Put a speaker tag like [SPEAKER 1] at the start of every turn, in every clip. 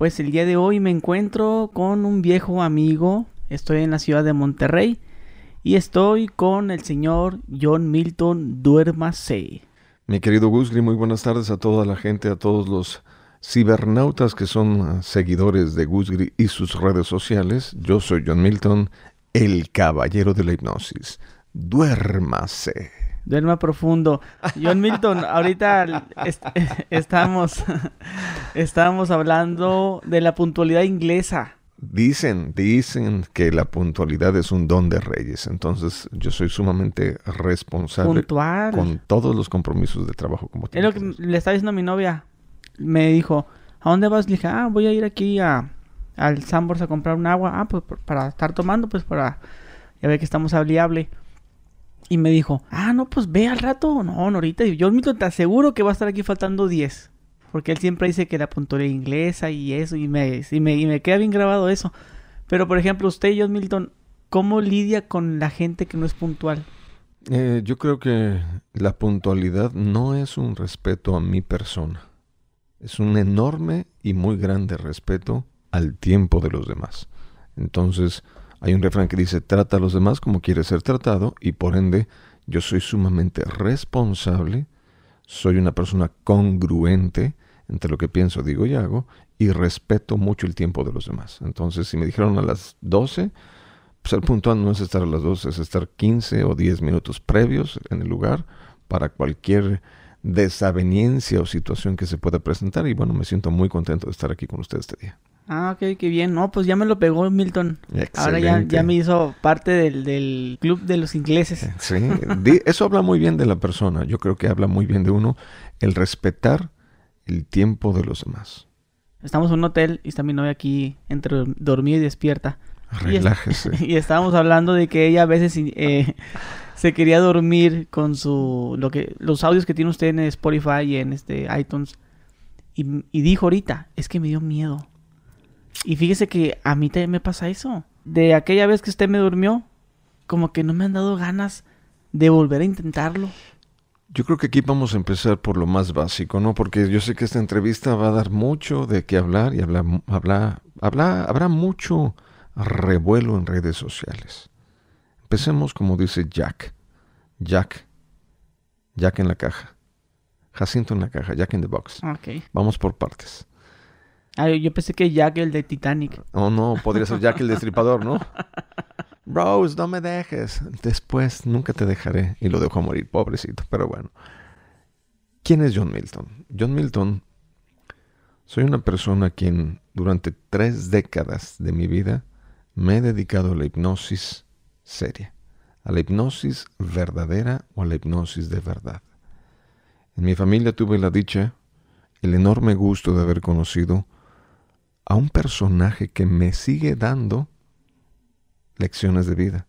[SPEAKER 1] Pues el día de hoy me encuentro con un viejo amigo. Estoy en la ciudad de Monterrey y estoy con el señor John Milton Duermase.
[SPEAKER 2] Mi querido Gusgri, muy buenas tardes a toda la gente, a todos los cibernautas que son seguidores de Gusgri y sus redes sociales. Yo soy John Milton, el caballero de la hipnosis. Duérmase.
[SPEAKER 1] Duerma profundo. John Milton, ahorita estamos, estamos hablando de la puntualidad inglesa.
[SPEAKER 2] Dicen, dicen que la puntualidad es un don de reyes. Entonces, yo soy sumamente responsable con todos los compromisos de trabajo como
[SPEAKER 1] Es lo que le estaba diciendo a mi novia. Me dijo, ¿a dónde vas? Le dije, ah, voy a ir aquí a, al Sambors a comprar un agua. Ah, pues para estar tomando, pues para ya ver que estamos hable Y me dijo, ah, no, pues ve al rato. No, no, ahorita. Yo, Milton, te aseguro que va a estar aquí faltando 10. Porque él siempre dice que la puntualidad inglesa y eso, y me, y me, y me queda bien grabado eso. Pero, por ejemplo, usted, John Milton, ¿cómo lidia con la gente que no es puntual?
[SPEAKER 2] Eh, yo creo que la puntualidad no es un respeto a mi persona. Es un enorme y muy grande respeto al tiempo de los demás. Entonces, hay un refrán que dice, trata a los demás como quieres ser tratado y por ende yo soy sumamente responsable soy una persona congruente entre lo que pienso, digo y hago, y respeto mucho el tiempo de los demás. Entonces, si me dijeron a las 12, pues el puntual no es estar a las 12, es estar 15 o 10 minutos previos en el lugar para cualquier desaveniencia o situación que se pueda presentar. Y bueno, me siento muy contento de estar aquí con ustedes este día.
[SPEAKER 1] Ah, ok, qué bien. No, pues ya me lo pegó Milton. Ahora ya, ya, me hizo parte del, del, club de los ingleses.
[SPEAKER 2] Sí, eso habla muy bien de la persona. Yo creo que habla muy bien de uno el respetar el tiempo de los demás.
[SPEAKER 1] Estamos en un hotel y está mi novia aquí entre dormida y despierta.
[SPEAKER 2] Relájese.
[SPEAKER 1] Y, estábamos hablando de que ella a veces eh, se quería dormir con su lo que los audios que tiene usted en Spotify y en este iTunes y, y dijo ahorita es que me dio miedo y fíjese que a mí también me pasa eso. De aquella vez que usted me durmió, como que no me han dado ganas de volver a intentarlo.
[SPEAKER 2] Yo creo que aquí vamos a empezar por lo más básico, ¿no? Porque yo sé que esta entrevista va a dar mucho de qué hablar y habla, habla, habla, habrá mucho revuelo en redes sociales. Empecemos como dice Jack. Jack. Jack en la caja. Jacinto en la caja. Jack in the box.
[SPEAKER 1] Okay.
[SPEAKER 2] Vamos por partes.
[SPEAKER 1] Ah, yo pensé que Jack el de Titanic.
[SPEAKER 2] Oh, no, podría ser Jack el destripador, ¿no? Rose, no me dejes. Después nunca te dejaré. Y lo dejo morir, pobrecito. Pero bueno. ¿Quién es John Milton? John Milton, soy una persona a quien durante tres décadas de mi vida me he dedicado a la hipnosis seria, a la hipnosis verdadera o a la hipnosis de verdad. En mi familia tuve la dicha, el enorme gusto de haber conocido a un personaje que me sigue dando lecciones de vida.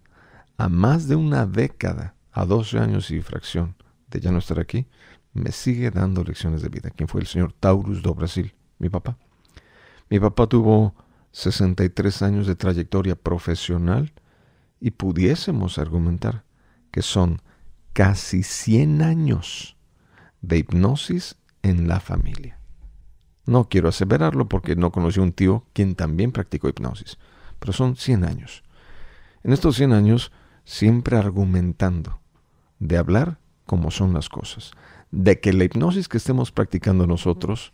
[SPEAKER 2] A más de una década, a 12 años y fracción de ya no estar aquí, me sigue dando lecciones de vida. ¿Quién fue el señor Taurus do Brasil? Mi papá. Mi papá tuvo 63 años de trayectoria profesional y pudiésemos argumentar que son casi 100 años de hipnosis en la familia. No quiero aseverarlo porque no conocí a un tío quien también practicó hipnosis, pero son 100 años. En estos 100 años, siempre argumentando de hablar como son las cosas, de que la hipnosis que estemos practicando nosotros,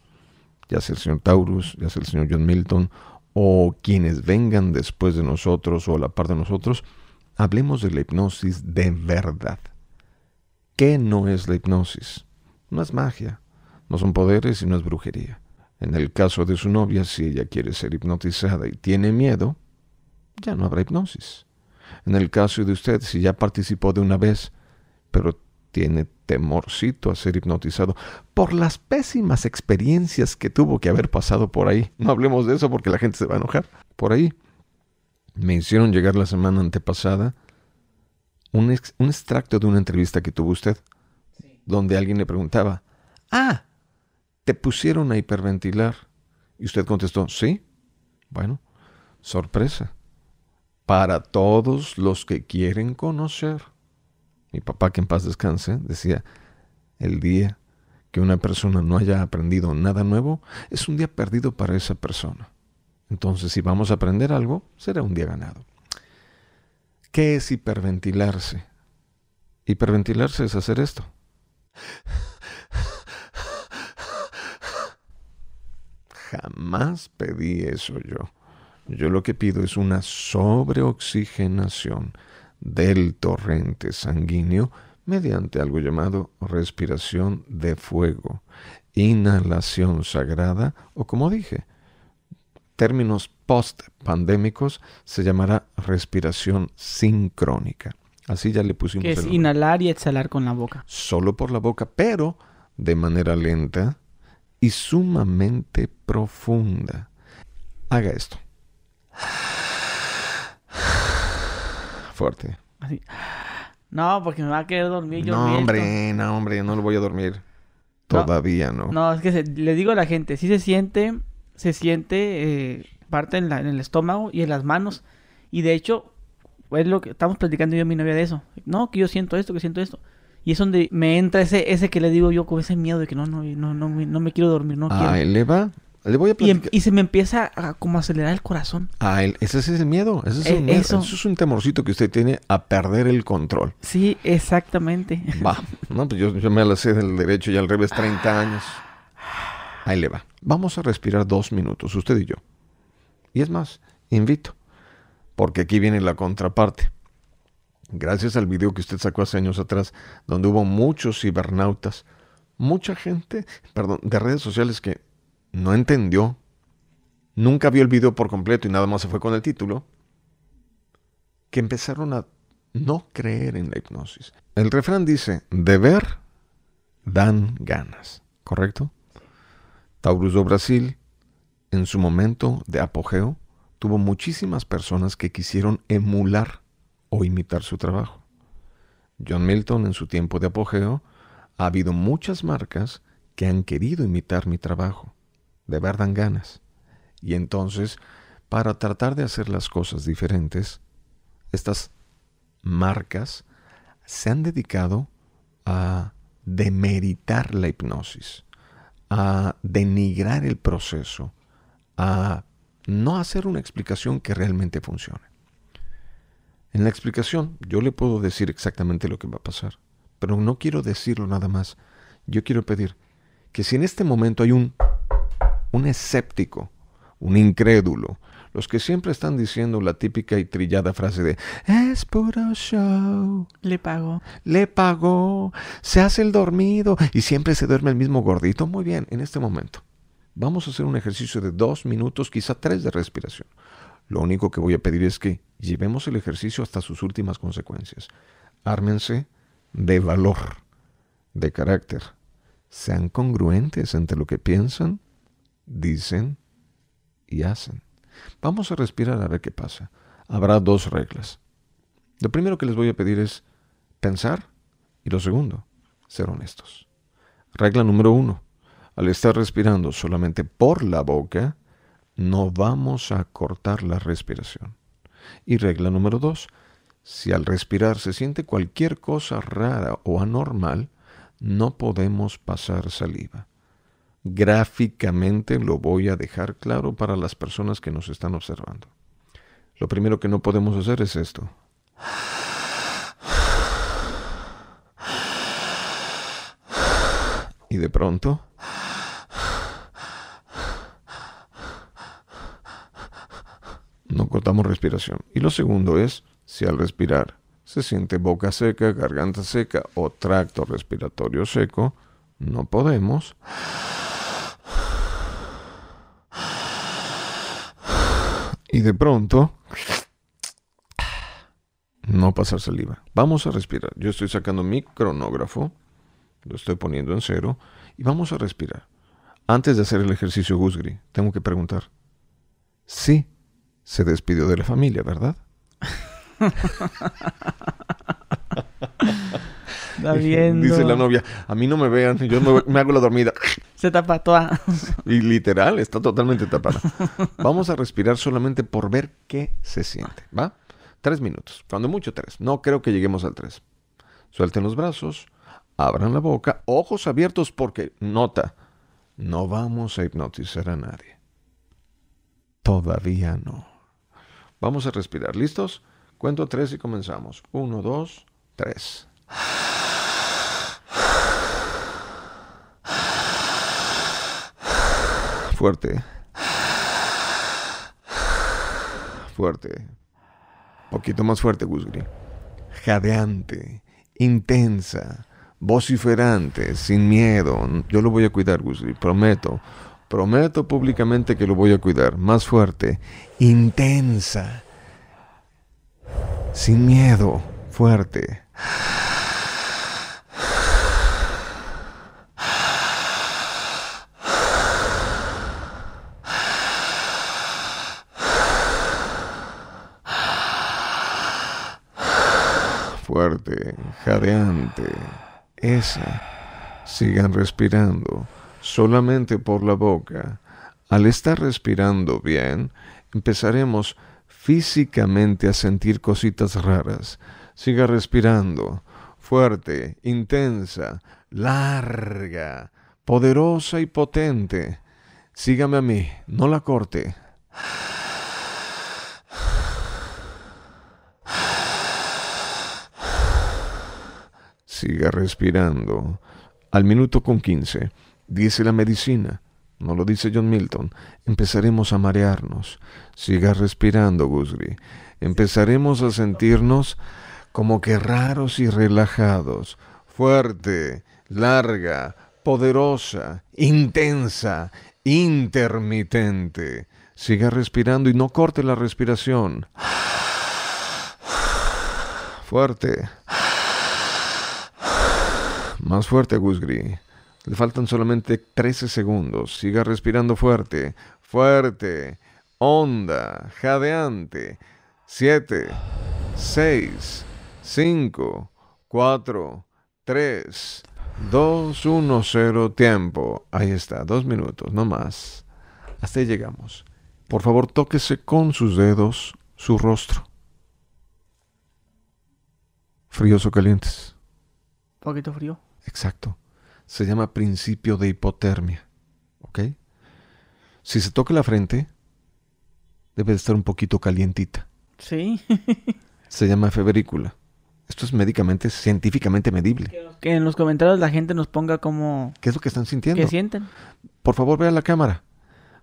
[SPEAKER 2] ya sea el señor Taurus, ya sea el señor John Milton, o quienes vengan después de nosotros o a la par de nosotros, hablemos de la hipnosis de verdad. ¿Qué no es la hipnosis? No es magia, no son poderes y no es brujería. En el caso de su novia, si ella quiere ser hipnotizada y tiene miedo, ya no habrá hipnosis. En el caso de usted, si ya participó de una vez, pero tiene temorcito a ser hipnotizado por las pésimas experiencias que tuvo que haber pasado por ahí. No hablemos de eso porque la gente se va a enojar. Por ahí me hicieron llegar la semana antepasada un, extracto de una entrevista que tuvo usted, donde alguien le preguntaba, ah, te pusieron a hiperventilar. Y usted contestó, sí. Bueno, sorpresa. Para todos los que quieren conocer. Mi papá, que en paz descanse, decía, el día que una persona no haya aprendido nada nuevo es un día perdido para esa persona. Entonces, si vamos a aprender algo, será un día ganado. ¿Qué es hiperventilarse? Hiperventilarse es hacer esto. Jamás pedí eso yo. Yo lo que pido es una sobreoxigenación del torrente sanguíneo mediante algo llamado respiración de fuego, inhalación sagrada o como dije, términos post-pandémicos se llamará respiración sincrónica. Así ya le pusimos.
[SPEAKER 1] Que es inhalar y exhalar con la boca.
[SPEAKER 2] Solo por la boca, pero de manera lenta y sumamente profunda. Haga esto. Fuerte.
[SPEAKER 1] Así. No, porque me va a querer dormir. Yo
[SPEAKER 2] no, hombre, no, hombre, no lo voy a dormir. Todavía no.
[SPEAKER 1] No, es que le digo a la gente, sí se siente, se siente eh, parte en, en el estómago y en las manos. Y de hecho, es lo que estamos platicando yo y mi novia de eso. No, que yo siento esto, que siento esto. Y es donde me entra ese, ese que le digo yo con ese miedo de que no, no, no, no, no me quiero dormir, no
[SPEAKER 2] ah, le va. Le voy a
[SPEAKER 1] em, y, se me empieza a como acelerar el corazón.
[SPEAKER 2] Ah, ese es el miedo. Ese es el eh, miedo. Eso. es un temorcito que usted tiene a perder el control.
[SPEAKER 1] Sí, exactamente.
[SPEAKER 2] Va. No, pues yo, yo me la sé del derecho y al revés 30 años. Ahí le va. Vamos a respirar dos minutos, usted y yo. Y es más, invito porque aquí viene la contraparte. Gracias al video que usted sacó hace años atrás, donde hubo muchos cibernautas, mucha gente, perdón, de redes sociales que no entendió, nunca vio el video por completo y nada más se fue con el título, que empezaron a no creer en la hipnosis. El refrán dice, de ver dan ganas, ¿correcto? Taurus do Brasil, en su momento de apogeo, tuvo muchísimas personas que quisieron emular o imitar su trabajo. John Milton en su tiempo de apogeo, ha habido muchas marcas que han querido imitar mi trabajo, de verdad ganas. Y entonces, para tratar de hacer las cosas diferentes, estas marcas se han dedicado a demeritar la hipnosis, a denigrar el proceso, a no hacer una explicación que realmente funcione. En la explicación yo le puedo decir exactamente lo que va a pasar, pero no quiero decirlo nada más. Yo quiero pedir que si en este momento hay un, un escéptico, un incrédulo, los que siempre están diciendo la típica y trillada frase de es puro show.
[SPEAKER 1] Le pagó.
[SPEAKER 2] Le pagó. Se hace el dormido y siempre se duerme el mismo gordito. Muy bien, en este momento. Vamos a hacer un ejercicio de dos minutos, quizá tres de respiración. Lo único que voy a pedir es que llevemos el ejercicio hasta sus últimas consecuencias. Ármense de valor, de carácter. Sean congruentes entre lo que piensan, dicen y hacen. Vamos a respirar a ver qué pasa. Habrá dos reglas. Lo primero que les voy a pedir es pensar y lo segundo, ser honestos. Regla número uno al estar respirando solamente por la boca, no vamos a cortar la respiración. Y regla número dos, si al respirar se siente cualquier cosa rara o anormal, no podemos pasar saliva. Gráficamente lo voy a dejar claro para las personas que nos están observando. Lo primero que no podemos hacer es esto. Y de pronto no cortamos respiración. Y lo segundo es, si al respirar se siente boca seca, garganta seca o tracto respiratorio seco, no podemos y de pronto no pasar saliva. Vamos a respirar. Yo estoy sacando mi cronógrafo, lo estoy poniendo en cero y vamos a respirar. Antes de hacer el ejercicio Gusgri, tengo que preguntar, ¿sí se despidió de la familia, ¿verdad?
[SPEAKER 1] Está viendo.
[SPEAKER 2] Dice la novia, a mí no me vean, yo me, hago la dormida.
[SPEAKER 1] Se tapa toda.
[SPEAKER 2] y literal, está totalmente tapada. Vamos a respirar solamente por ver qué se siente, ¿va? Tres minutos, cuando mucho tres. No creo que lleguemos al tres. Suelten los brazos, abran la boca, ojos abiertos porque, nota, no vamos a hipnotizar a nadie. Todavía no. Vamos a respirar. ¿Listos? Cuento tres y comenzamos. Uno, dos, tres. Fuerte. Fuerte. Poquito más fuerte, Gusgri. Jadeante, intensa, vociferante, sin miedo. Yo lo voy a cuidar, Gusgri, prometo. Prometo públicamente que lo voy a cuidar. Más fuerte, intensa, sin miedo, fuerte. fuerte, jadeante. Esa. Sigan respirando, solamente por la boca. Al estar respirando bien, empezaremos físicamente a sentir cositas raras. Siga respirando, fuerte, intensa, larga, poderosa y potente. Sígame a mí, no la corte. Siga respirando. Al minuto con 15, dice la medicina, no lo dice John Milton, empezaremos a marearnos. Siga respirando, Gusgri. Empezaremos a sentirnos como que raros y relajados, fuerte, larga, poderosa, intensa, intermitente. Siga respirando y no corte la respiración. Fuerte. Más fuerte, Gusgri. Le faltan solamente 13 segundos. Siga respirando fuerte, fuerte, honda, jadeante. 7, 6, 5, 4, 3, 2, 1, 0, tiempo. Ahí está, dos minutos, no más. Hasta ahí llegamos. Por favor, tóquese con sus dedos su rostro. ¿Fríos o calientes?
[SPEAKER 1] Poquito frío.
[SPEAKER 2] Exacto. Se llama principio de hipotermia. ¿Ok? Si se toca la frente, debe de estar un poquito calientita.
[SPEAKER 1] Sí.
[SPEAKER 2] se llama feberícula. Esto es médicamente, científicamente medible.
[SPEAKER 1] Que en los comentarios la gente nos ponga como...
[SPEAKER 2] ¿Qué es lo que están sintiendo?
[SPEAKER 1] ¿Qué sienten?
[SPEAKER 2] Por favor, vea la cámara.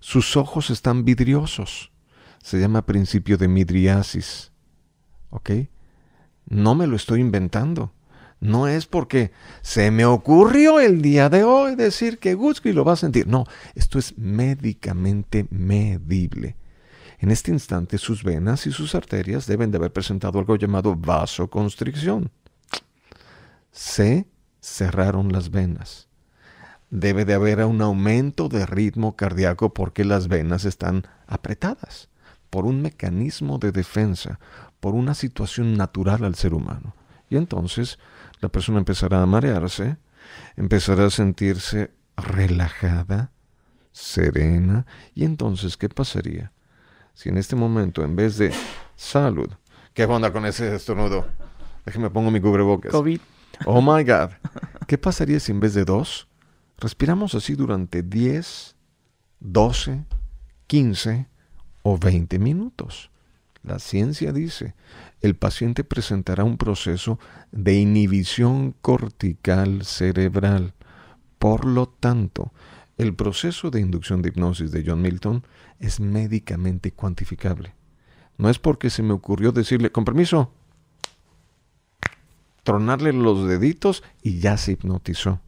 [SPEAKER 2] Sus ojos están vidriosos. Se llama principio de midriasis. ¿Ok? No me lo estoy inventando. No es porque se me ocurrió el día de hoy decir que Gutsky lo va a sentir. No, esto es médicamente medible. En este instante sus venas y sus arterias deben de haber presentado algo llamado vasoconstricción. Se cerraron las venas. Debe de haber un aumento de ritmo cardíaco porque las venas están apretadas por un mecanismo de defensa, por una situación natural al ser humano. Y entonces la persona empezará a marearse, empezará a sentirse relajada, serena, y entonces, ¿qué pasaría? Si en este momento, en vez de salud, ¿qué onda con ese estornudo? Déjeme pongo mi cubrebocas.
[SPEAKER 1] COVID.
[SPEAKER 2] Oh my God. ¿Qué pasaría si en vez de dos, respiramos así durante 10, 12, 15 o 20 minutos? La ciencia dice, el paciente presentará un proceso de inhibición cortical cerebral. Por lo tanto, el proceso de inducción de hipnosis de John Milton es médicamente cuantificable. No es porque se me ocurrió decirle, con permiso, tronarle los deditos y ya se hipnotizó.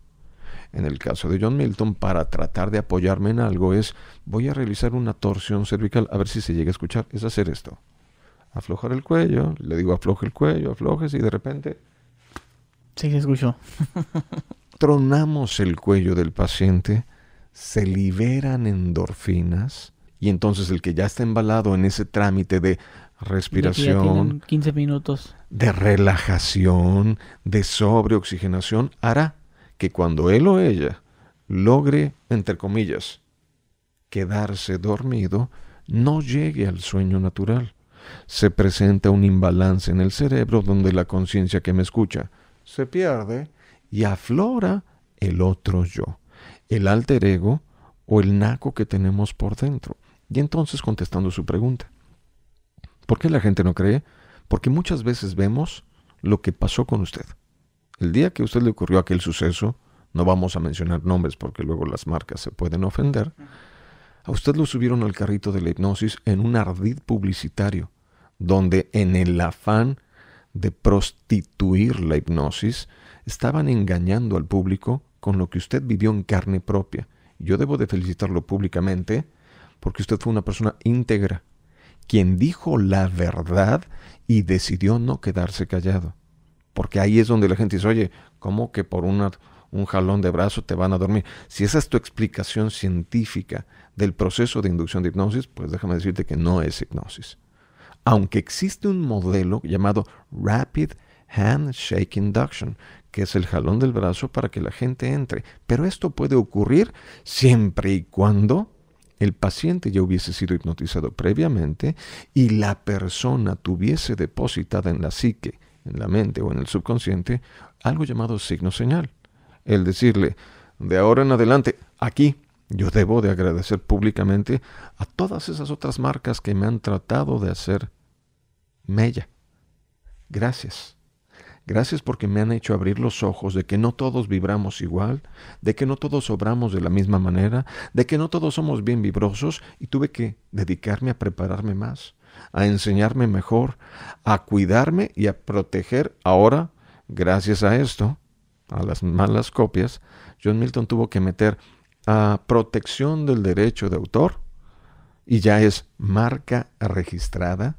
[SPEAKER 2] En el caso de John Milton, para tratar de apoyarme en algo es, voy a realizar una torsión cervical, a ver si se llega a escuchar, es hacer esto aflojar el cuello, le digo afloje el cuello, aflojes y de repente...
[SPEAKER 1] Sí, se escuchó.
[SPEAKER 2] tronamos el cuello del paciente, se liberan endorfinas y entonces el que ya está embalado en ese trámite de respiración,
[SPEAKER 1] 15 minutos,
[SPEAKER 2] de relajación, de sobreoxigenación, hará que cuando él o ella logre, entre comillas, quedarse dormido, no llegue al sueño natural se presenta un imbalance en el cerebro donde la conciencia que me escucha se pierde y aflora el otro yo, el alter ego o el naco que tenemos por dentro. Y entonces contestando su pregunta, ¿por qué la gente no cree? Porque muchas veces vemos lo que pasó con usted. El día que a usted le ocurrió aquel suceso, no vamos a mencionar nombres porque luego las marcas se pueden ofender, a usted lo subieron al carrito de la hipnosis en un ardid publicitario, donde en el afán de prostituir la hipnosis, estaban engañando al público con lo que usted vivió en carne propia. Yo debo de felicitarlo públicamente porque usted fue una persona íntegra, quien dijo la verdad y decidió no quedarse callado. Porque ahí es donde la gente dice, oye, ¿cómo que por un jalón de brazo te van a dormir? Si esa es tu explicación científica del proceso de inducción de hipnosis, pues déjame decirte que no es hipnosis aunque existe un modelo llamado Rapid Handshake Induction, que es el jalón del brazo para que la gente entre. Pero esto puede ocurrir siempre y cuando el paciente ya hubiese sido hipnotizado previamente y la persona tuviese depositada en la psique, en la mente o en el subconsciente algo llamado signo señal. El decirle, de ahora en adelante, aquí, yo debo de agradecer públicamente a todas esas otras marcas que me han tratado de hacer mella. Gracias. Gracias porque me han hecho abrir los ojos de que no todos vibramos igual, de que no todos obramos de la misma manera, de que no todos somos bien vibrosos y tuve que dedicarme a prepararme más, a enseñarme mejor, a cuidarme y a proteger. Ahora, gracias a esto, a las malas copias, John Milton tuvo que meter a protección del derecho de autor y ya es marca registrada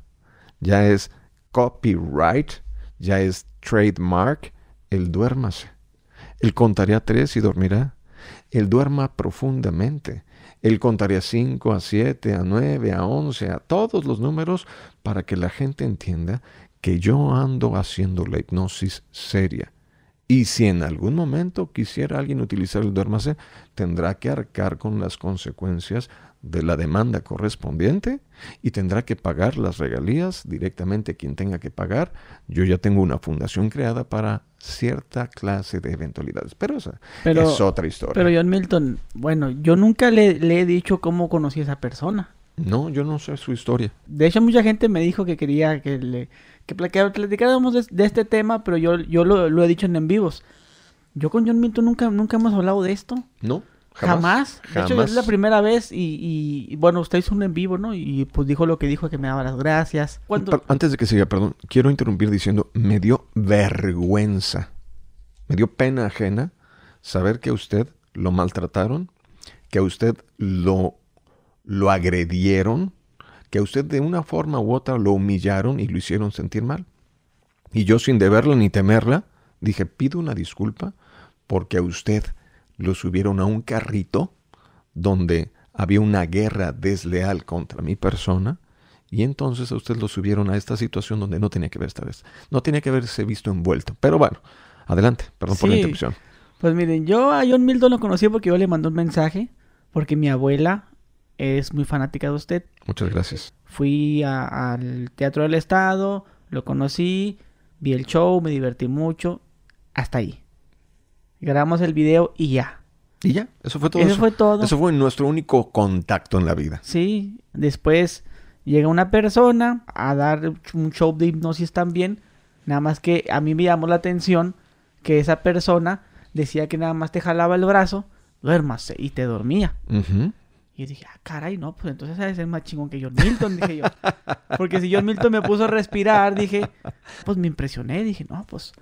[SPEAKER 2] ya es copyright, ya es trademark, el duérmase. Él contaría tres y dormirá. Él duerma profundamente. Él contaría cinco, a siete, a nueve, a once, a todos los números para que la gente entienda que yo ando haciendo la hipnosis seria. Y si en algún momento quisiera alguien utilizar el duérmase, tendrá que arcar con las consecuencias de la demanda correspondiente y tendrá que pagar las regalías directamente quien tenga que pagar. Yo ya tengo una fundación creada para cierta clase de eventualidades, pero esa es otra historia.
[SPEAKER 1] Pero John Milton, bueno, yo nunca le, he dicho cómo conocí a esa persona.
[SPEAKER 2] No, yo no sé su historia.
[SPEAKER 1] De hecho, mucha gente me dijo que quería que le que platicáramos de, este tema, pero yo, yo lo, lo he dicho en en vivos. Yo con John Milton nunca, nunca hemos hablado de esto.
[SPEAKER 2] No.
[SPEAKER 1] Jamás. De hecho, es la primera vez y, bueno, usted hizo un en vivo, ¿no? Y pues dijo lo que dijo, que me daba las gracias.
[SPEAKER 2] Antes de que siga, perdón, quiero interrumpir diciendo, me dio vergüenza, me dio pena ajena saber que a usted lo maltrataron, que a usted lo, lo agredieron, que a usted de una forma u otra lo humillaron y lo hicieron sentir mal. Y yo sin deberla ni temerla, dije, pido una disculpa porque a usted lo subieron a un carrito donde había una guerra desleal contra mi persona y entonces a usted lo subieron a esta situación donde no tenía que ver esta vez. No tenía que haberse visto envuelto. Pero bueno, adelante, perdón por la interrupción.
[SPEAKER 1] Pues miren, yo a John Milton lo conocí porque yo le mandé un mensaje, porque mi abuela es muy fanática de usted.
[SPEAKER 2] Muchas gracias.
[SPEAKER 1] Fui al Teatro del Estado, lo conocí, vi el show, me divertí mucho, hasta ahí. Grabamos el video y ya.
[SPEAKER 2] Y ya, eso fue todo.
[SPEAKER 1] Eso, fue todo.
[SPEAKER 2] Eso fue nuestro único contacto en la vida.
[SPEAKER 1] Sí, después llega una persona a dar un show de hipnosis también. Nada más que a mí me llamó la atención que esa persona decía que nada más te jalaba el brazo, duérmase y te dormía. Y yo dije, ah, caray, no, pues entonces debe ser más chingón que John Milton, dije yo. Porque si John Milton me puso a respirar, dije, pues me impresioné, dije, no, pues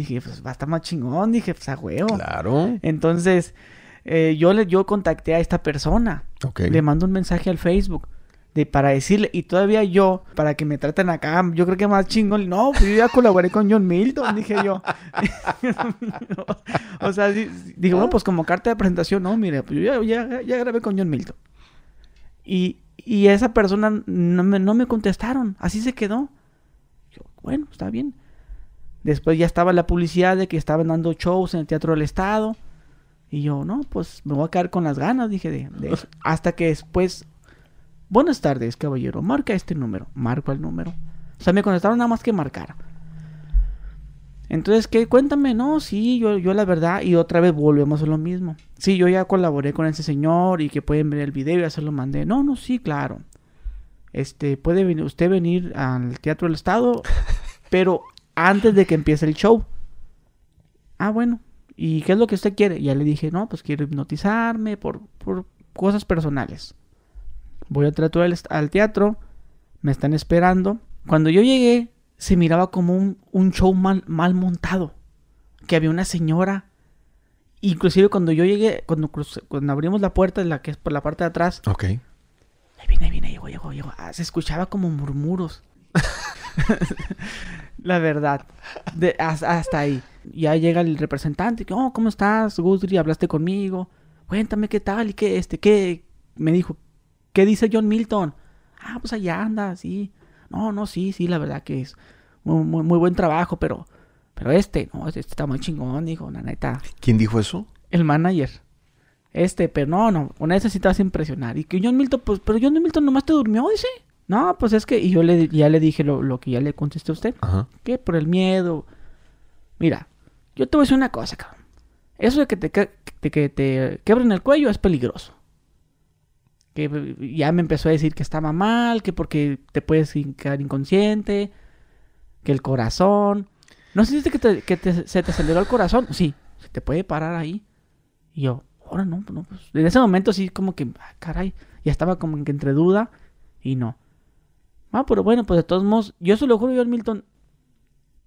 [SPEAKER 1] Dije, pues va a estar más chingón. Dije, pues a huevo.
[SPEAKER 2] Claro.
[SPEAKER 1] Entonces, eh, yo, le, yo contacté a esta persona. Le mando un mensaje al Facebook. De, para decirle, y todavía yo, para que me traten acá, yo creo que más chingón. No, pues yo ya colaboré con John Milton, dije yo. o sea, dije, bueno, pues como carta de presentación, no, mire, pues yo ya, ya, grabé con John Milton. Y, y esa persona no me, no me contestaron, así se quedó. Yo, bueno, está bien. Después ya estaba la publicidad de que estaban dando shows en el Teatro del Estado. Y yo, no, pues me voy a quedar con las ganas, dije de, eso. Hasta que después, buenas tardes, caballero, marca este número. Marco el número. O sea, me contestaron nada más que marcar. Entonces, ¿qué? Cuéntame, no, sí, yo, yo la verdad, y otra vez volvemos a lo mismo. Sí, yo ya colaboré con ese señor y que pueden ver el video y ya se lo mandé. No, no, sí, claro. Este, puede venir, usted venir al Teatro del Estado, pero antes de que empiece el show. Ah, bueno. ¿Y qué es lo que usted quiere? Ya le dije, no, pues quiero hipnotizarme por, por cosas personales. Voy al teatro, al teatro, me están esperando. Cuando yo llegué, se miraba como un, un show mal, mal montado. Que había una señora. Inclusive cuando yo llegué, cuando, cuando abrimos la puerta, la que es por la parte de atrás.
[SPEAKER 2] Ok.
[SPEAKER 1] Ahí viene, ahí viene, llegó, llegó, llegó. Ah, se escuchaba como murmuros. la verdad. De, hasta, ahí. Ya llega el representante. Oh, ¿cómo estás, Gudri? ¿Hablaste conmigo? Cuéntame qué tal y qué, este, qué. Me dijo, ¿qué dice John Milton? Ah, pues allá anda, sí. No, no, sí, sí, la verdad que es muy, muy, buen trabajo, pero, pero este, no, este está muy chingón, dijo, la neta.
[SPEAKER 2] ¿Quién dijo eso?
[SPEAKER 1] El manager. Este, pero no, no, con ese sí te vas a impresionar. Y que John Milton, pues, pero John Milton nomás te durmió, dice. No, pues es que, y yo le, ya le dije lo, lo que ya le contesté a usted. Ajá. Que por el miedo. Mira, yo te voy a decir una cosa, cabrón. Eso de que te, que te quebren el cuello es peligroso que ya me empezó a decir que estaba mal, que porque te puedes quedar inconsciente, que el corazón. ¿No sé que, te, que se te aceleró el corazón? Sí, se te puede parar ahí. Y yo, ahora no, no, pues. En ese momento sí, como que, ah, caray, ya estaba como que entre duda y no. Ah, pero bueno, pues de todos modos, yo se lo juro yo al Milton.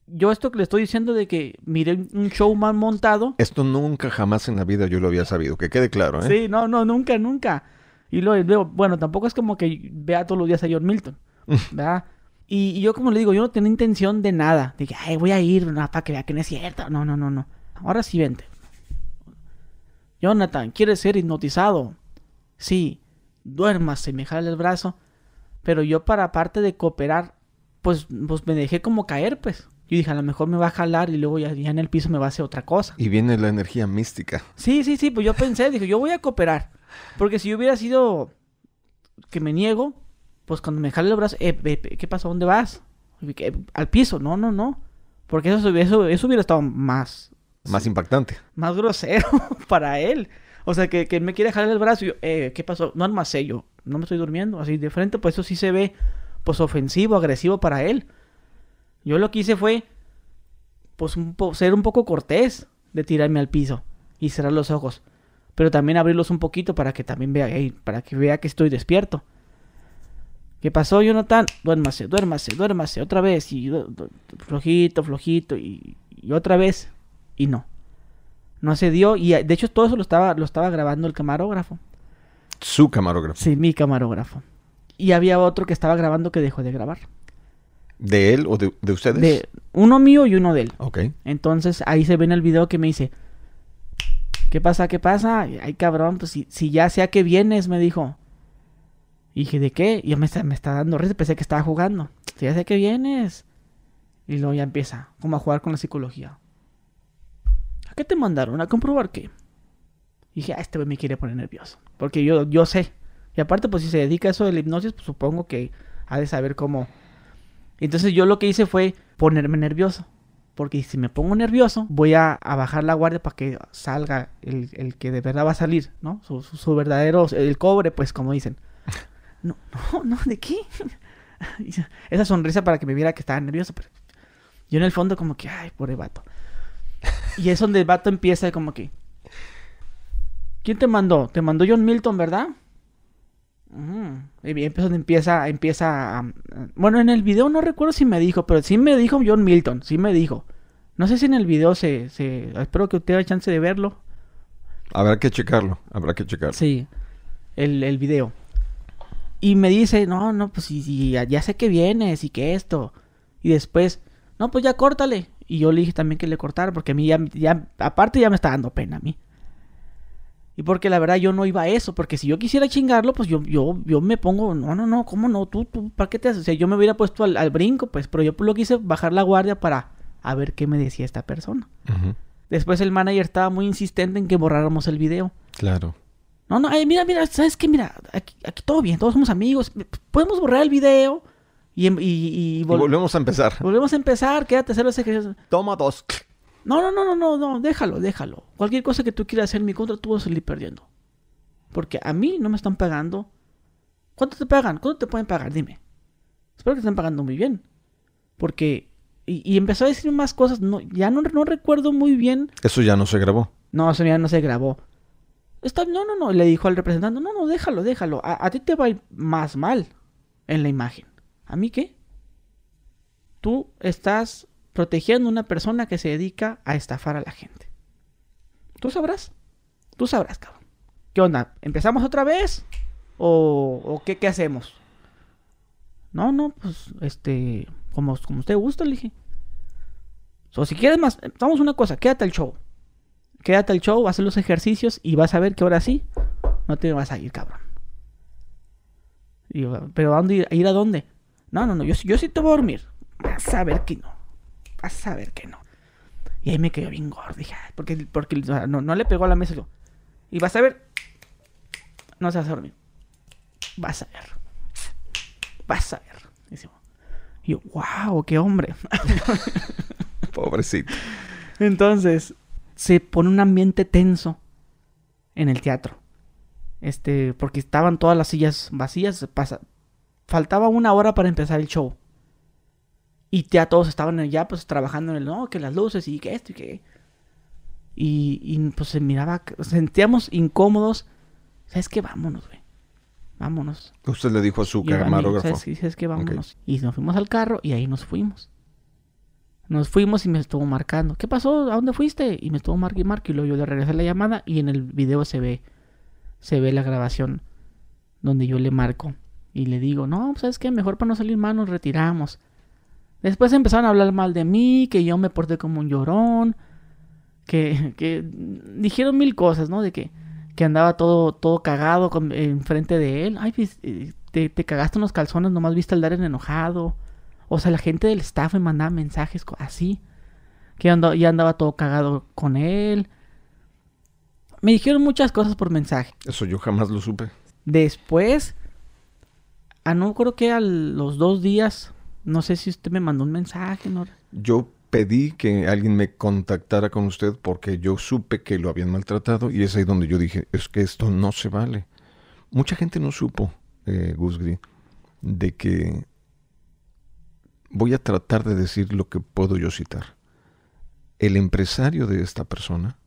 [SPEAKER 1] Yo esto que le estoy diciendo de que miré un show mal montado.
[SPEAKER 2] Esto nunca jamás en la vida yo lo había sabido, que quede claro, ¿eh?
[SPEAKER 1] Sí, no, no, nunca, nunca. Y luego, bueno, tampoco es como que vea todos los días a John Milton, ¿verdad? Y, yo como le digo, yo no tenía intención de nada. De que, ay, voy a ir, no, para que vea que no es cierto. No, no, no, no. Ahora sí, vente. Jonathan, ¿quieres ser hipnotizado? Sí. Duérmase, me jala el brazo. Pero yo para parte de cooperar, pues, pues me dejé como caer, pues. Yo dije, a lo mejor me va a jalar y luego ya, ya, en el piso me va a hacer otra cosa.
[SPEAKER 2] Y viene la energía mística.
[SPEAKER 1] Sí, sí, sí, pues yo pensé, dije, yo voy a cooperar. Porque si yo hubiera sido que me niego, pues cuando me jale el brazo, eh, ¿qué pasa? ¿Dónde vas? Al piso, no, no, no. Porque eso, eso, eso hubiera estado más...
[SPEAKER 2] Más impactante.
[SPEAKER 1] Más grosero para él. O sea, que, que me quiere jalar el brazo y yo, eh, ¿qué pasó? No almacé yo, no me estoy durmiendo. Así de frente, pues eso sí se ve, pues ofensivo, agresivo para él. Yo lo que hice fue, pues ser un poco cortés de tirarme al piso y cerrar los ojos pero también abrirlos un poquito para que también vea, para que vea que estoy despierto. ¿Qué pasó, Jonathan? Duérmase, duérmase, duérmase, otra vez, y flojito, flojito, y, otra vez, y no. No se dio, y de hecho todo eso lo estaba, lo estaba grabando el camarógrafo.
[SPEAKER 2] Su camarógrafo.
[SPEAKER 1] Sí, mi camarógrafo. Y había otro que estaba grabando que dejó de grabar.
[SPEAKER 2] ¿De él o de, de ustedes?
[SPEAKER 1] De uno mío y uno de él.
[SPEAKER 2] Ok.
[SPEAKER 1] Entonces ahí se ve en el video que me dice, ¿Qué pasa? ¿Qué pasa? Ay, cabrón, pues si, si ya sea que vienes, me dijo. Y dije, ¿de qué? Y yo me está, me está dando risa, pensé que estaba jugando. Si ya sé que vienes. Y luego ya empieza, como a jugar con la psicología. ¿A qué te mandaron? ¿A comprobar qué? Y dije, ah, este me quiere poner nervioso. Porque yo, yo sé. Y aparte, pues si se dedica a eso de la hipnosis, pues supongo que ha de saber cómo. Entonces yo lo que hice fue ponerme nervioso. Porque si me pongo nervioso, voy a, bajar la guardia para que salga el, que de verdad va a salir, ¿no? Su, verdadero, el cobre, pues como dicen. No, no, no, ¿de qué? Esa sonrisa para que me viera que estaba nervioso. Pero yo en el fondo como que, ay, pobre vato. Y es donde el vato empieza como que... ¿Quién te mandó? Te mandó John Milton, ¿verdad? Y empieza, empieza, empieza Bueno, en el video no recuerdo si me dijo, pero sí me dijo John Milton, sí me dijo. No sé si en el video se... se espero que usted tenga chance de verlo.
[SPEAKER 2] Habrá que checarlo, habrá que checarlo.
[SPEAKER 1] Sí, el, el video. Y me dice, no, no, pues si, ya, sé que vienes y que esto. Y después, no, pues ya córtale. Y yo le dije también que le cortara porque a mí ya, ya aparte ya me está dando pena a mí. Y porque la verdad yo no iba a eso, porque si yo quisiera chingarlo, pues yo, yo, yo me pongo, no, no, no, ¿cómo no? ¿Tú, tú, ¿para qué te haces? O sea, yo me hubiera puesto al, brinco, pues, pero yo lo quise bajar la guardia para a ver qué me decía esta persona. Después el manager estaba muy insistente en que borráramos el video.
[SPEAKER 2] Claro.
[SPEAKER 1] No, no, mira, mira, ¿sabes qué? Mira, aquí, aquí todo bien, todos somos amigos, podemos borrar el video Y, em- y- y
[SPEAKER 2] Y
[SPEAKER 1] vol-
[SPEAKER 2] volvemos a empezar.
[SPEAKER 1] volvemos a empezar, quédate a hacer los ejercicios.
[SPEAKER 2] Toma dos.
[SPEAKER 1] No, no, no, no, no, no, déjalo, déjalo. Cualquier cosa que tú quieras hacer en mi contra, tú vas a salir perdiendo. Porque a mí no me están pagando. ¿Cuánto te pagan? ¿Cuánto te pueden pagar? Dime. Espero que te estén pagando muy bien. Porque... Y, y empezó a decir más cosas. No, ya no, no recuerdo muy bien.
[SPEAKER 2] Eso ya no se grabó.
[SPEAKER 1] No, eso ya no se grabó. Está, no, no, no. Le dijo al representante, no, no, déjalo, déjalo. A, a ti te va a ir más mal en la imagen. ¿A mí qué? Tú estás protegiendo a una persona que se dedica a estafar a la gente. Tú sabrás. Tú sabrás, cabrón. ¿Qué onda? ¿Empezamos otra vez? ¿O, qué, qué hacemos? No, no, pues, este, como, como usted gusta, le dije. O si quieres más, vamos a una cosa, quédate al show. Quédate al show, haz los ejercicios y vas a ver que ahora sí no te vas a ir, cabrón. Y pero ¿a dónde ir? ¿Ir a dónde? No, no, no, yo, yo sí te voy a dormir. Vas a ver que no. Vas a ver que no. Y ahí me quedé bien gordo. Porque, porque no, no le pegó a la mesa. yo, Y vas a ver. No se vas a dormir. Vas a ver. Vas a ver. Y yo, wow, qué hombre.
[SPEAKER 2] Pobrecito.
[SPEAKER 1] Entonces, se pone un ambiente tenso en el teatro. Este, porque estaban todas las sillas vacías. Pasa, faltaba una hora para empezar el show. Y ya todos estaban ya pues trabajando en el, no, que las luces y que esto y que... Y, y pues se miraba, sentíamos incómodos. ¿Sabes qué? Vámonos, güey. Vámonos.
[SPEAKER 2] Usted le dijo a su camarógrafo.
[SPEAKER 1] ¿sabes qué? ¿Sabes qué? Vámonos. Y nos fuimos al carro y ahí nos fuimos. Nos fuimos y me estuvo marcando. ¿Qué pasó? ¿A dónde fuiste? Y me estuvo marcando y marcando. Y luego yo le regresé la llamada y en el video se ve, se ve la grabación donde yo le marco. Y le digo, no, pues, ¿sabes qué? Mejor para no salir mal nos retiramos. Después empezaron a hablar mal de mí, que yo me porté como un llorón. Que, que dijeron mil cosas, ¿no? De que, que andaba todo, todo cagado con- enfrente de él. Ay, pues, eh, te, te cagaste unos calzones, nomás viste al Darren enojado. O sea, la gente del staff me mandaba mensajes así. Que ando- ya andaba todo cagado con él. Me dijeron muchas cosas por mensaje.
[SPEAKER 2] Eso yo jamás lo supe.
[SPEAKER 1] Después, a no creo que a los dos días, no sé si usted me mandó un mensaje, ¿no?
[SPEAKER 2] Yo pedí que alguien me contactara con usted porque yo supe que lo habían maltratado y es ahí donde yo dije, es que esto no se vale. Mucha gente no supo, eh, Gus Gris, de que voy a tratar de decir lo que puedo yo citar. El empresario de esta persona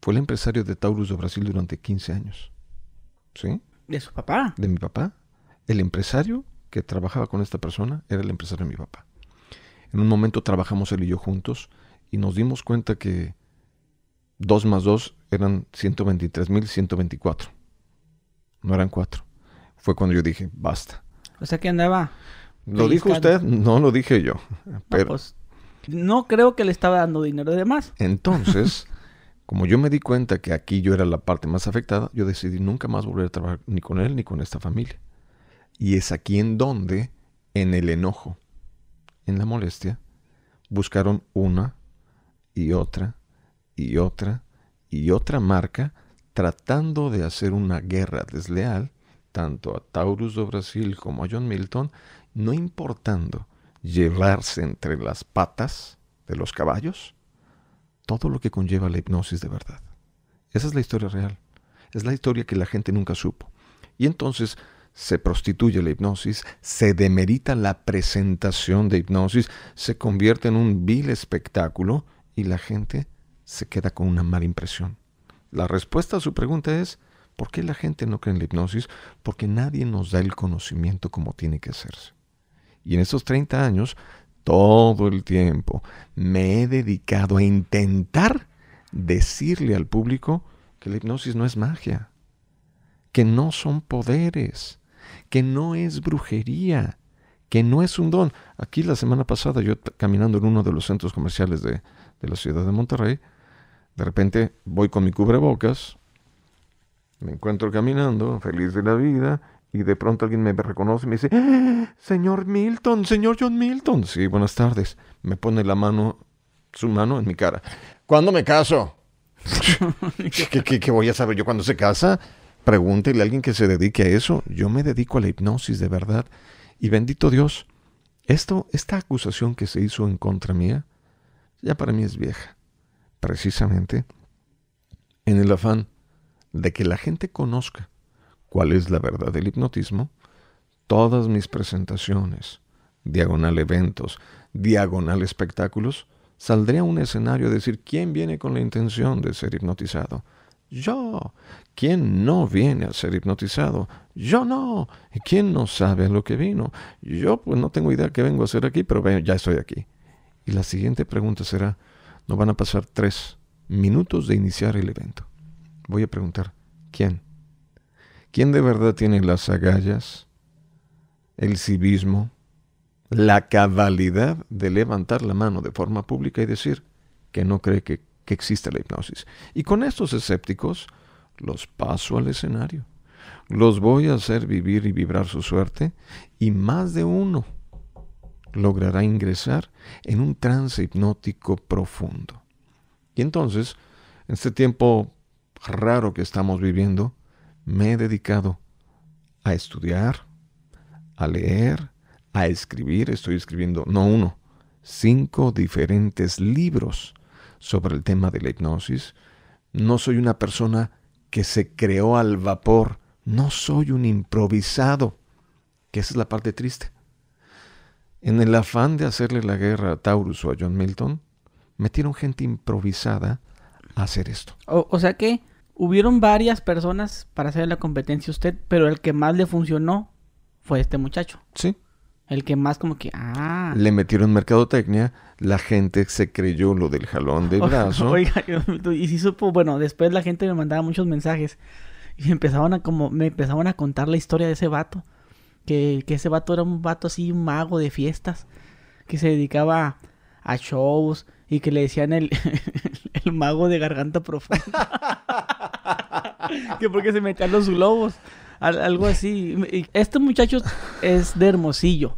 [SPEAKER 2] fue el empresario de Taurus de Brasil durante 15 años. ¿Sí?
[SPEAKER 1] De su papá.
[SPEAKER 2] de mi papá, el empresario que trabajaba con esta persona era el empresario de mi papá. En un momento trabajamos él y yo juntos y nos dimos cuenta que 2 más 2 eran 123.124. No eran 4. Fue cuando yo dije, basta.
[SPEAKER 1] O sea que andaba.
[SPEAKER 2] ¿Lo dijo usted? No lo dije yo.
[SPEAKER 1] no,
[SPEAKER 2] Pero
[SPEAKER 1] pues, no creo que le estaba dando dinero de más.
[SPEAKER 2] entonces, como yo me di cuenta que aquí yo era la parte más afectada, yo decidí nunca más volver a trabajar ni con él ni con esta familia. Y es aquí en donde, en el enojo, en la molestia, buscaron una y otra y otra y otra marca tratando de hacer una guerra desleal tanto a Taurus do Brasil como a John Milton, no importando llevarse entre las patas de los caballos todo lo que conlleva la hipnosis de verdad. Esa es la historia real. Es la historia que la gente nunca supo. Y entonces se prostituye la hipnosis, se demerita la presentación de hipnosis, se convierte en un vil espectáculo y la gente se queda con una mala impresión. La respuesta a su pregunta es, ¿por qué la gente no cree en la hipnosis? Porque nadie nos da el conocimiento como tiene que hacerse. Y en estos 30 años, todo el tiempo me he dedicado a intentar decirle al público que la hipnosis no es magia, que no son poderes, que no es brujería, que no es un don. Aquí la semana pasada yo caminando en uno de los centros comerciales de, de la ciudad de Monterrey, de repente voy con mi cubrebocas, me encuentro caminando, feliz de la vida, y de pronto alguien me reconoce y me dice, "¡Ah! señor Milton, señor John Milton. Sí, buenas tardes. Me pone la mano, su mano en mi cara. ¿Cuándo me caso? ¿Qué, qué, qué voy a saber yo cuando se casa? Pregúntele a alguien que se dedique a eso. Yo me dedico a la hipnosis de verdad. Y bendito Dios, Esto, esta acusación que se hizo en contra mía, ya para mí es vieja. Precisamente en el afán de que la gente conozca cuál es la verdad del hipnotismo, todas mis presentaciones, diagonal eventos, diagonal espectáculos, saldría a un escenario a decir quién viene con la intención de ser hipnotizado. Yo. ¿Quién no viene a ser hipnotizado? Yo no. ¿Y quién no sabe a lo que vino? Yo pues no tengo idea qué vengo a hacer aquí, pero ya estoy aquí. Y la siguiente pregunta será, no van a pasar tres minutos de iniciar el evento. Voy a preguntar, ¿quién? ¿Quién de verdad tiene las agallas, el civismo, la cabalidad de levantar la mano de forma pública y decir que no cree que, que existe la hipnosis? Y con estos escépticos los paso al escenario. Los voy a hacer vivir y vibrar su suerte y más de uno logrará ingresar en un trance hipnótico profundo. Y entonces, en este tiempo raro que estamos viviendo, me he dedicado a estudiar, a leer, a escribir. Estoy escribiendo, no uno, cinco diferentes libros sobre el tema de la hipnosis. No soy una persona que se creó al vapor. No soy un improvisado, que esa es la parte triste. En el afán de hacerle la guerra a Taurus o a John Milton, metieron gente improvisada a hacer esto.
[SPEAKER 1] O, sea que hubieron varias personas para hacer la competencia usted, pero el que más le funcionó fue este muchacho.
[SPEAKER 2] Sí.
[SPEAKER 1] El que más como que, ah.
[SPEAKER 2] Le metieron mercadotecnia, la gente se creyó lo del jalón de brazo.
[SPEAKER 1] Oiga, y si supo, bueno, después la gente me mandaba muchos mensajes y me empezaban a como, me empezaban a contar la historia de ese vato que, ese vato era un vato así, un mago de fiestas, que se dedicaba a shows y que le decían el, el mago de garganta profunda. que porque se metían los globos, algo así. Este muchacho es de Hermosillo.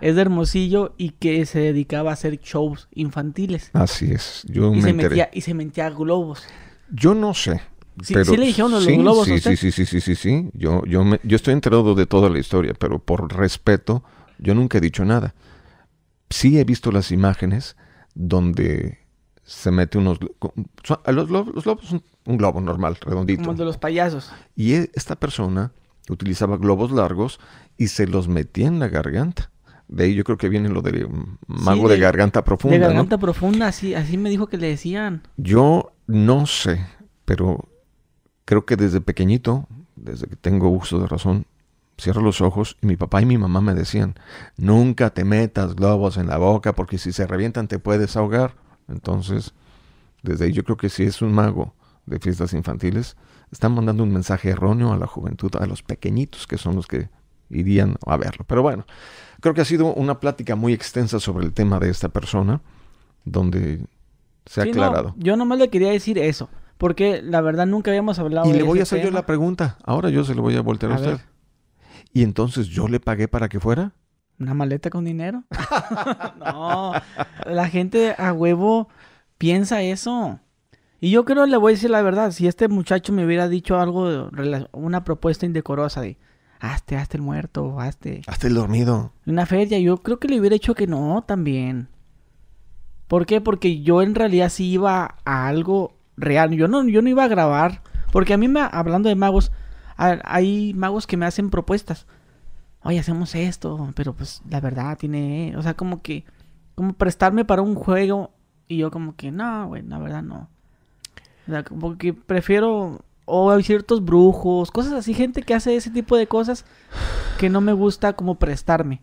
[SPEAKER 1] Es de Hermosillo y que se dedicaba a hacer shows infantiles.
[SPEAKER 2] Así es. Yo
[SPEAKER 1] y
[SPEAKER 2] me
[SPEAKER 1] se metía y se metía globos.
[SPEAKER 2] Yo no sé.
[SPEAKER 1] Sí, sí le dijeron los globos.
[SPEAKER 2] Sí, sí, sí, sí, sí, sí, sí. Yo, yo, me, yo estoy enterado de toda la historia, pero por respeto, yo nunca he dicho nada. Sí he visto las imágenes donde se mete unos... Los, globos son un globo normal, redondito.
[SPEAKER 1] Como el de los payasos.
[SPEAKER 2] Y e, esta persona utilizaba globos largos y se los metía en la garganta. De ahí yo creo que viene lo de mago de, garganta profunda.
[SPEAKER 1] De garganta profunda, así, así me dijo que le decían.
[SPEAKER 2] Yo no sé, pero creo que desde pequeñito, desde que tengo uso de razón, cierro los ojos y mi papá y mi mamá me decían, nunca te metas globos en la boca porque si se revientan te puedes ahogar. Entonces, desde ahí yo creo que si es un mago de fiestas infantiles, están mandando un mensaje erróneo a la juventud, a los pequeñitos que son los que irían a verlo. Pero bueno, creo que ha sido una plática muy extensa sobre el tema de esta persona, donde se ha aclarado.
[SPEAKER 1] yo nomás le quería decir eso. Porque la verdad nunca habíamos hablado
[SPEAKER 2] Y le voy a hacer yo la pregunta. Ahora yo se lo voy a voltear a, usted. ¿Y entonces yo le pagué para que fuera?
[SPEAKER 1] ¿Una maleta con dinero? no. La gente a huevo piensa eso. Y yo creo, le voy a decir la verdad, si este muchacho me hubiera dicho algo, una propuesta indecorosa de, hazte, hazte el muerto, hazte...
[SPEAKER 2] Hazte el dormido.
[SPEAKER 1] Una feria, yo creo que le hubiera dicho que no también. ¿Por qué? Porque yo en realidad sí iba a algo real. Yo no, yo no iba a grabar. Porque a mí, me, hablando de magos, hay magos que me hacen propuestas. Oye, hacemos esto, pero pues la verdad tiene... O sea, como que... Como prestarme para un juego y yo como que, no, güey, la verdad no. O sea, como que prefiero... O hay ciertos brujos, cosas así, gente que hace ese tipo de cosas que no me gusta como prestarme.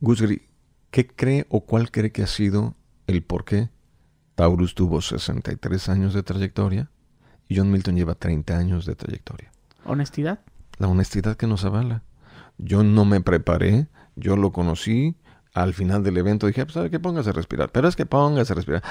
[SPEAKER 2] Gusgri, ¿qué cree o cuál cree que ha sido el por qué Taurus tuvo 63 años de trayectoria y John Milton lleva 30 años de trayectoria.
[SPEAKER 1] ¿Honestidad?
[SPEAKER 2] La honestidad que nos avala. Yo no me preparé, yo lo conocí. Al final del evento dije, pues, ¿sabe qué? Póngase a respirar. Pero es que póngase a respirar.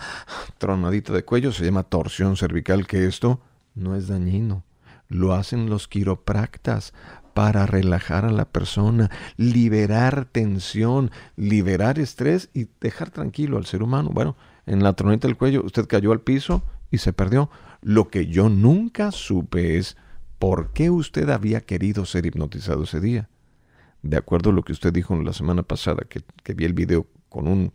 [SPEAKER 2] Tronadita de cuello se llama torsión cervical, que esto no es dañino. Lo hacen los quiropractas para relajar a la persona, liberar tensión, liberar estrés y dejar tranquilo al ser humano. Bueno, en la tronita del cuello, usted cayó al piso y se perdió. Lo que yo nunca supe es por qué usted había querido ser hipnotizado ese día. de acuerdo a lo que usted dijo la semana pasada, que, que vi el video con un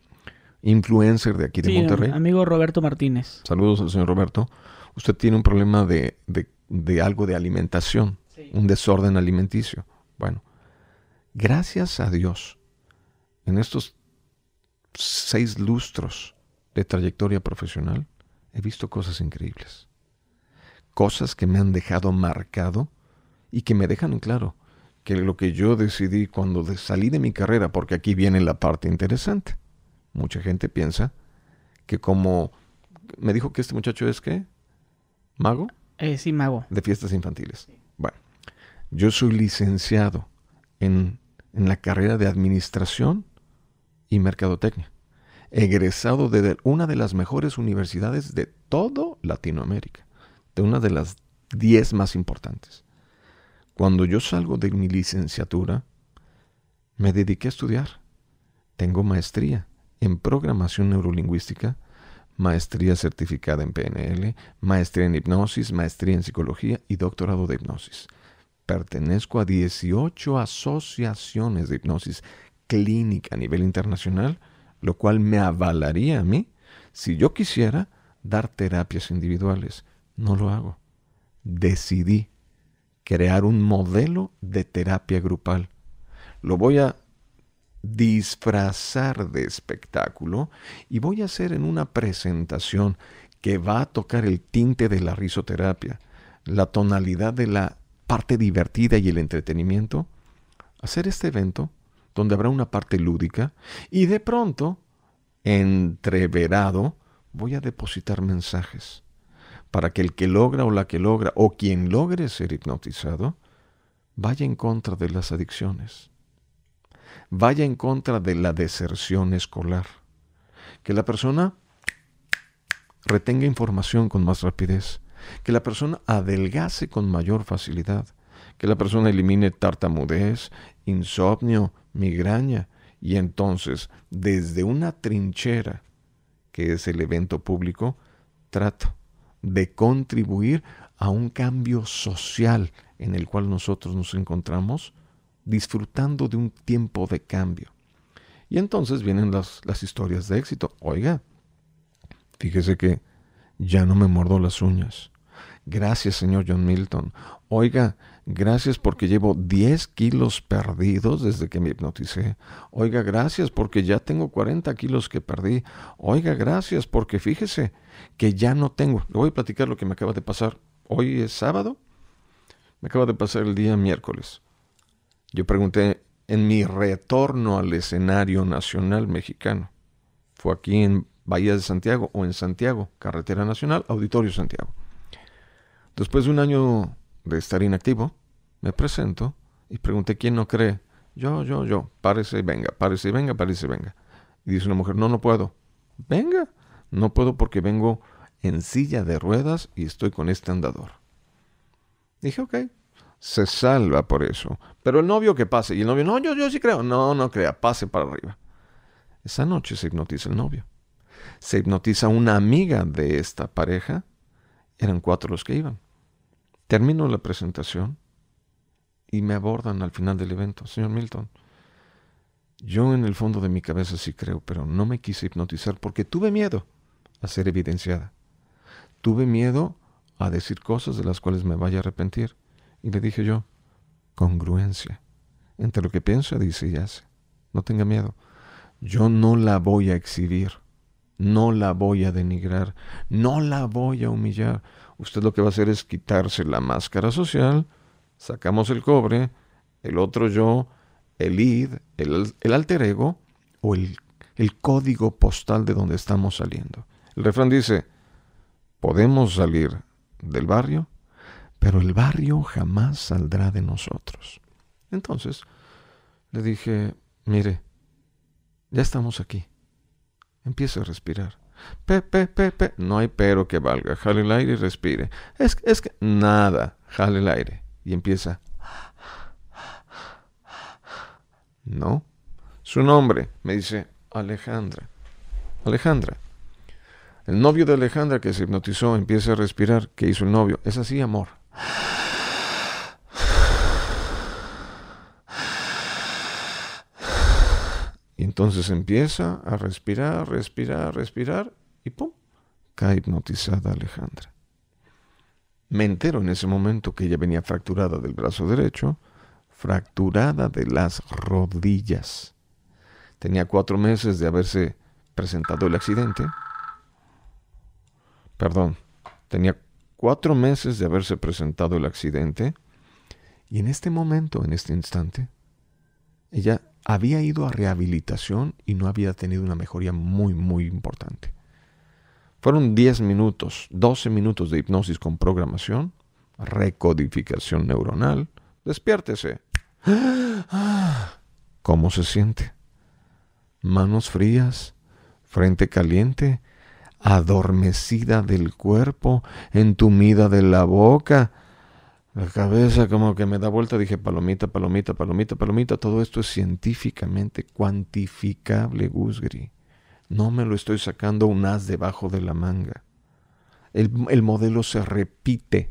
[SPEAKER 2] influencer de aquí de
[SPEAKER 1] Sí,
[SPEAKER 2] Monterrey.
[SPEAKER 1] amigo Roberto Martínez.
[SPEAKER 2] Saludos al señor Roberto. Usted tiene un problema de, de- de algo de alimentación, un desorden alimenticio. Bueno, gracias a Dios, en estos seis lustros de trayectoria profesional, he visto cosas increíbles. Cosas que me han dejado marcado y que me dejan en claro que lo que yo decidí cuando salí de mi carrera, porque aquí viene la parte interesante. Mucha gente piensa que como me dijo que este muchacho es qué? ¿Mago?
[SPEAKER 1] Eh, sí, mago.
[SPEAKER 2] De fiestas infantiles. Bueno, yo soy licenciado en, en la carrera de administración y mercadotecnia. Egresado de una de las mejores universidades de todo Latinoamérica. De una de las 10 más importantes. Cuando yo salgo de mi licenciatura, me dediqué a estudiar. Tengo maestría en programación neurolingüística, maestría certificada en PNL, maestría en hipnosis, maestría en psicología y doctorado de hipnosis. Pertenezco a 18 asociaciones de hipnosis clínica a nivel internacional, lo cual me avalaría a mí si yo quisiera dar terapias individuales. No lo hago. Decidí crear un modelo de terapia grupal. Lo voy a disfrazar de espectáculo y voy a hacer en una presentación que va a tocar el tinte de la risoterapia, la tonalidad de la parte divertida y el entretenimiento. Hacer este evento donde habrá una parte lúdica y de pronto, entreverado, voy a depositar mensajes para que el que logra o la que logra o quien logre ser hipnotizado vaya en contra de las adicciones, vaya en contra de la deserción escolar, que la persona retenga información con más rapidez, que la persona adelgace con mayor facilidad, que la persona elimine tartamudez, insomnio, migraña, y entonces, desde una trinchera, que es el evento público, trato de contribuir a un cambio social en el cual nosotros nos encontramos, disfrutando de un tiempo de cambio. Y entonces vienen las, las historias de éxito. Oiga, fíjese que ya no me mordo las uñas. Gracias, señor John Milton. Oiga, gracias porque llevo 10 kilos perdidos desde que me hipnoticé. Oiga, gracias porque ya tengo 40 kilos que perdí. Oiga, gracias porque fíjese que ya no tengo. Le voy a platicar lo que me acaba de pasar. Hoy es sábado. Me acaba de pasar el día miércoles. Yo pregunté en mi retorno al escenario nacional mexicano. Fue aquí en Bahía de Santiago o en Santiago, Carretera Nacional, Auditorio Santiago. Después de un año de estar inactivo, me presento y pregunté quién no cree. Yo, yo, yo, párese y venga, párese y venga, párese y venga. Y dice una mujer, no, no puedo. Venga, no puedo porque vengo en silla de ruedas y estoy con este andador. Dije, ok, se salva por eso. Pero el novio que pase. Y el novio, no, yo, yo sí creo. No, no crea, pase para arriba. Esa noche se hipnotiza el novio. Se hipnotiza una amiga de esta pareja. Eran cuatro los que iban. Termino la presentación y me abordan al final del evento. Señor Milton, yo en el fondo de mi cabeza sí creo, pero no me quise hipnotizar porque tuve miedo a ser evidenciada. Tuve miedo a decir cosas de las cuales me vaya a arrepentir. Y le dije yo, congruencia. Entre lo que piensa, dice y hace. No tenga miedo. Yo no la voy a exhibir. No la voy a denigrar. No la voy a humillar. Usted lo que va a hacer es quitarse la máscara social. Sacamos el cobre, el otro yo, el id, el, alter ego o el, el código postal de donde estamos saliendo. El refrán dice, podemos salir del barrio, pero el barrio jamás saldrá de nosotros. Entonces, le dije, mire, ya estamos aquí. Empiece a respirar. Pe, pe. No hay pero que valga. Jale el aire y respire. Es, es que nada. Jale el aire. Y empieza. No. Su nombre. Me dice Alejandra. Alejandra. El novio de Alejandra que se hipnotizó empieza a respirar. ¿Qué hizo el novio? Es así, amor. Y entonces empieza a respirar, respirar, respirar y ¡pum! cae hipnotizada Alejandra. Me entero en ese momento que ella venía fracturada del brazo derecho, fracturada de las rodillas. Tenía cuatro meses de haberse presentado el accidente. Perdón, tenía cuatro meses de haberse presentado el accidente. Y en este momento, en este instante, ella había ido a rehabilitación y no había tenido una mejoría muy, muy importante. Fueron 10 minutos, 12 minutos de hipnosis con programación, recodificación neuronal. Despiértese. ¿Cómo se siente? Manos frías, frente caliente, adormecida del cuerpo, entumida de la boca. La cabeza como que me da vuelta, dije palomita, palomita, palomita, palomita. Todo esto es científicamente cuantificable, Gusgri. No me lo estoy sacando un as debajo de la manga. El, modelo se repite.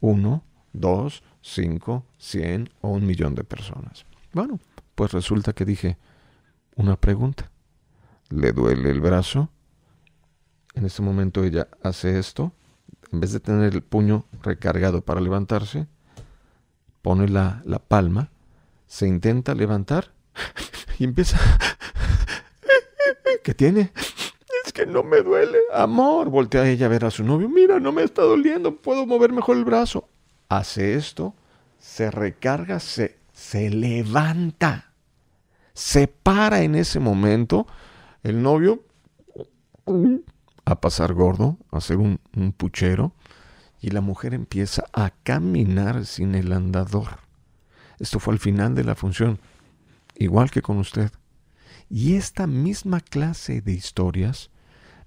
[SPEAKER 2] Uno, dos, cinco, cien o un millón de personas. Bueno, pues resulta que dije una pregunta. ¿Le duele el brazo? En este momento ella hace esto. En vez de tener el puño recargado para levantarse, pone la, la palma, se intenta levantar y empieza ¿Qué tiene? Es que no me duele. Amor, voltea ella a ver a su novio. Mira, no me está doliendo. Puedo mover mejor el brazo. Hace esto, se recarga, se, se levanta. Se para en ese momento. El novio a pasar gordo, a hacer un, un puchero. Y la mujer empieza a caminar sin el andador. Esto fue al final de la función. Igual que con usted. Y esta misma clase de historias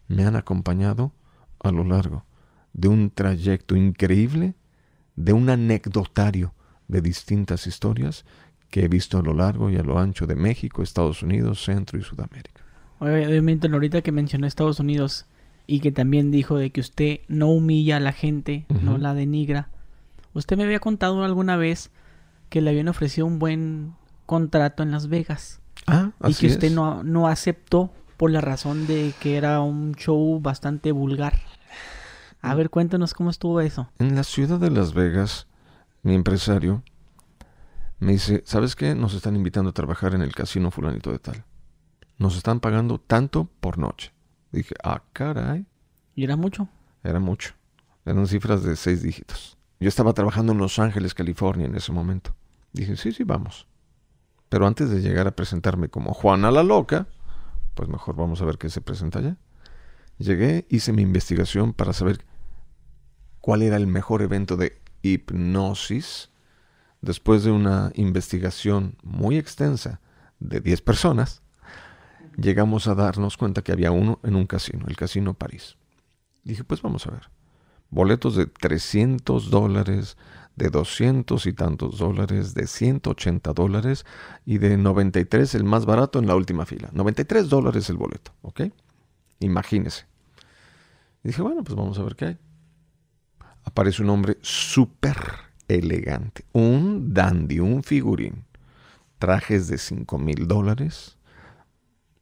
[SPEAKER 2] me han acompañado a lo largo de un trayecto increíble, de un anecdotario de distintas historias que he visto a lo largo y a lo ancho de México, Estados Unidos, Centro y Sudamérica.
[SPEAKER 1] Obviamente, ahorita que mencionó Estados Unidos y que también dijo de que usted no humilla a la gente, no la denigra. Usted me había contado alguna vez que le habían ofrecido un buen contrato en Las Vegas.
[SPEAKER 2] Ah,
[SPEAKER 1] y que usted no, no aceptó por la razón de que era un show bastante vulgar. A ver, cuéntanos cómo estuvo eso.
[SPEAKER 2] En la ciudad de Las Vegas, mi empresario me dice, ¿sabes qué? Nos están invitando a trabajar en el casino fulanito de tal. Nos están pagando tanto por noche. Dije, ah, caray.
[SPEAKER 1] ¿Y era mucho?
[SPEAKER 2] Era mucho. Eran cifras de seis dígitos. Yo estaba trabajando en Los Ángeles, California en ese momento. Dije, sí, sí, vamos. Pero antes de llegar a presentarme como Juana la Loca, pues mejor vamos a ver qué se presenta allá. Llegué, hice mi investigación para saber cuál era el mejor evento de hipnosis. Después de una investigación muy extensa de 10 personas, llegamos a darnos cuenta que había uno en un casino, el Casino París. Dije, pues vamos a ver. Boletos de 300 dólares, de 200 y tantos dólares, de 180 dólares y de 93 el más barato en la última fila. 93 dólares el boleto, ¿ok? Imagínese. Dije, bueno, pues vamos a ver qué hay. Aparece un hombre súper elegante, un dandy, un figurín. Trajes de 5 mil dólares,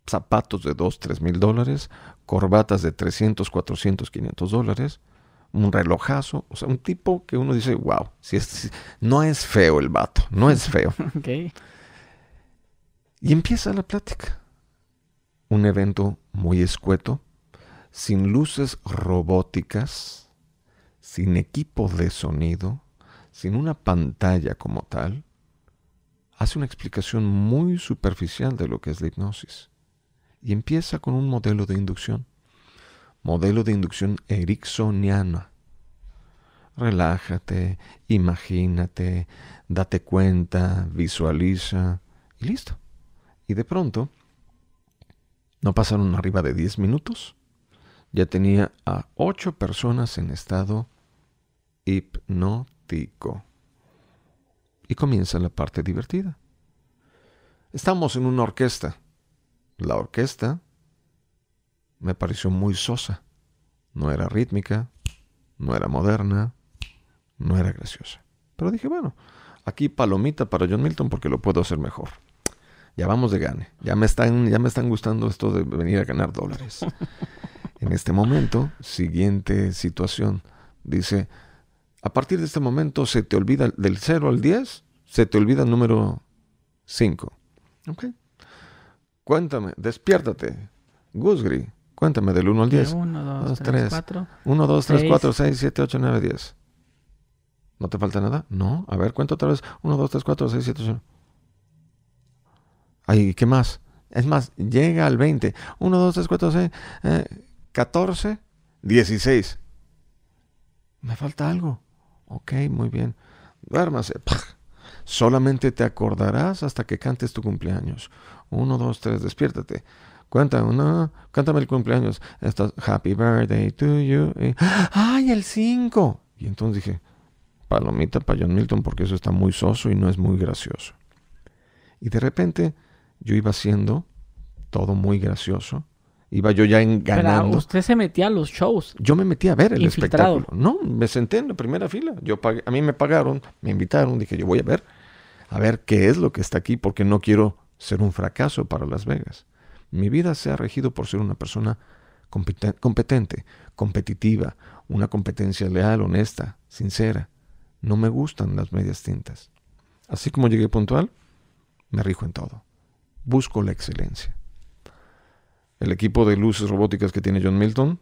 [SPEAKER 2] zapatos de 2, 3 mil dólares, corbatas de 300, 400, 500 dólares un relojazo, o sea, un tipo que uno dice, wow, si es, no es feo el vato, no es feo. Y empieza la plática. Un evento muy escueto, sin luces robóticas, sin equipo de sonido, sin una pantalla como tal, hace una explicación muy superficial de lo que es la hipnosis. Y empieza con un modelo de inducción modelo de inducción ericksoniana. Relájate, imagínate, date cuenta, visualiza y listo. Y de pronto, no pasaron arriba de 10 minutos, ya tenía a ocho personas en estado hipnótico. Y comienza la parte divertida. Estamos en una orquesta. La orquesta me pareció muy sosa. No era rítmica, no era moderna, no era graciosa. Pero dije, bueno, aquí palomita para John Milton porque lo puedo hacer mejor. Ya vamos de gane. Ya me están, ya me están gustando esto de venir a ganar dólares. en este momento, siguiente situación. Dice, a partir de este momento se te olvida del 0 al 10, se te olvida el número 5. ¿Ok? Cuéntame, despiértate. Gusgri, cuéntame del 1 al 10.
[SPEAKER 1] 1, 2,
[SPEAKER 2] Dos,
[SPEAKER 1] 3,
[SPEAKER 2] tres.
[SPEAKER 1] 4.
[SPEAKER 2] 1, 2, 3,
[SPEAKER 1] Seis.
[SPEAKER 2] 4, 6, 7, 8, 9, 10. ¿No te falta nada? No. A ver, cuenta otra vez. 1, 2, 3, 4, 6, 7, 8. Ay, ¿qué más? Es más, llega al 20. 1, 2, 3, 4, 6, eh, 14, 16. Me falta algo. Ok, muy bien. Duérmase. ¡Pah! Solamente te acordarás hasta que cantes tu cumpleaños. 1, 2, 3, despiértate. Cuenta, uno, cántame el cumpleaños. Estás, Happy birthday to you. ¡Ay, el 5! Y entonces dije, palomita para John Milton porque eso está muy soso y no es muy gracioso. Y de repente yo iba haciendo todo muy gracioso. Iba yo ya en
[SPEAKER 1] Pero usted se metía a los shows.
[SPEAKER 2] Yo me metí a ver el
[SPEAKER 1] Infiltrado.
[SPEAKER 2] espectáculo. No, me senté en la primera fila. Yo pagué- a mí me pagaron, me invitaron, dije, yo voy a ver, a ver qué es lo que está aquí, porque no quiero ser un fracaso para Las Vegas. Mi vida se ha regido por ser una persona competen- competente, competitiva, una competencia leal, honesta, sincera. No me gustan las medias tintas. Así como llegué puntual, me rijo en todo. Busco la excelencia. El equipo de luces robóticas que tiene John Milton,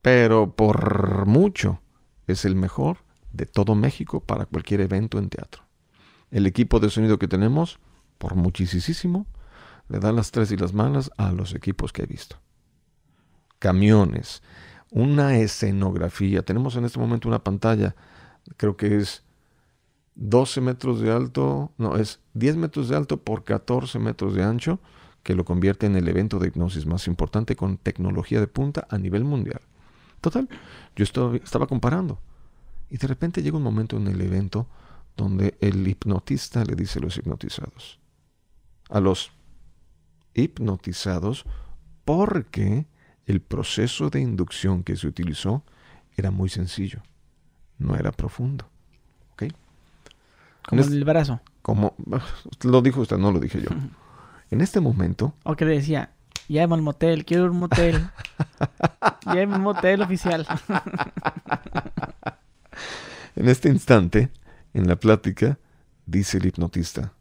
[SPEAKER 2] pero por mucho es el mejor de todo México para cualquier evento en teatro. El equipo de sonido que tenemos, por muchísimo, le da las tres y las malas a los equipos que he visto. Camiones, una escenografía. Tenemos en este momento una pantalla, creo que es 12 metros de alto, no, es 10 metros de alto por 14 metros de ancho, que lo convierte en el evento de hipnosis más importante con tecnología de punta a nivel mundial. Total, yo estaba, estaba comparando. Y de repente llega un momento en el evento donde el hipnotista le dice a los hipnotizados, a los hipnotizados, porque el proceso de inducción que se utilizó era muy sencillo, no era profundo. ¿Ok?
[SPEAKER 1] Como el brazo.
[SPEAKER 2] Como lo dijo usted, no lo dije yo. En este momento,
[SPEAKER 1] O que le decía, llévame al motel, quiero un motel. llévame al motel oficial.
[SPEAKER 2] en este instante, en la plática, dice el hipnotista,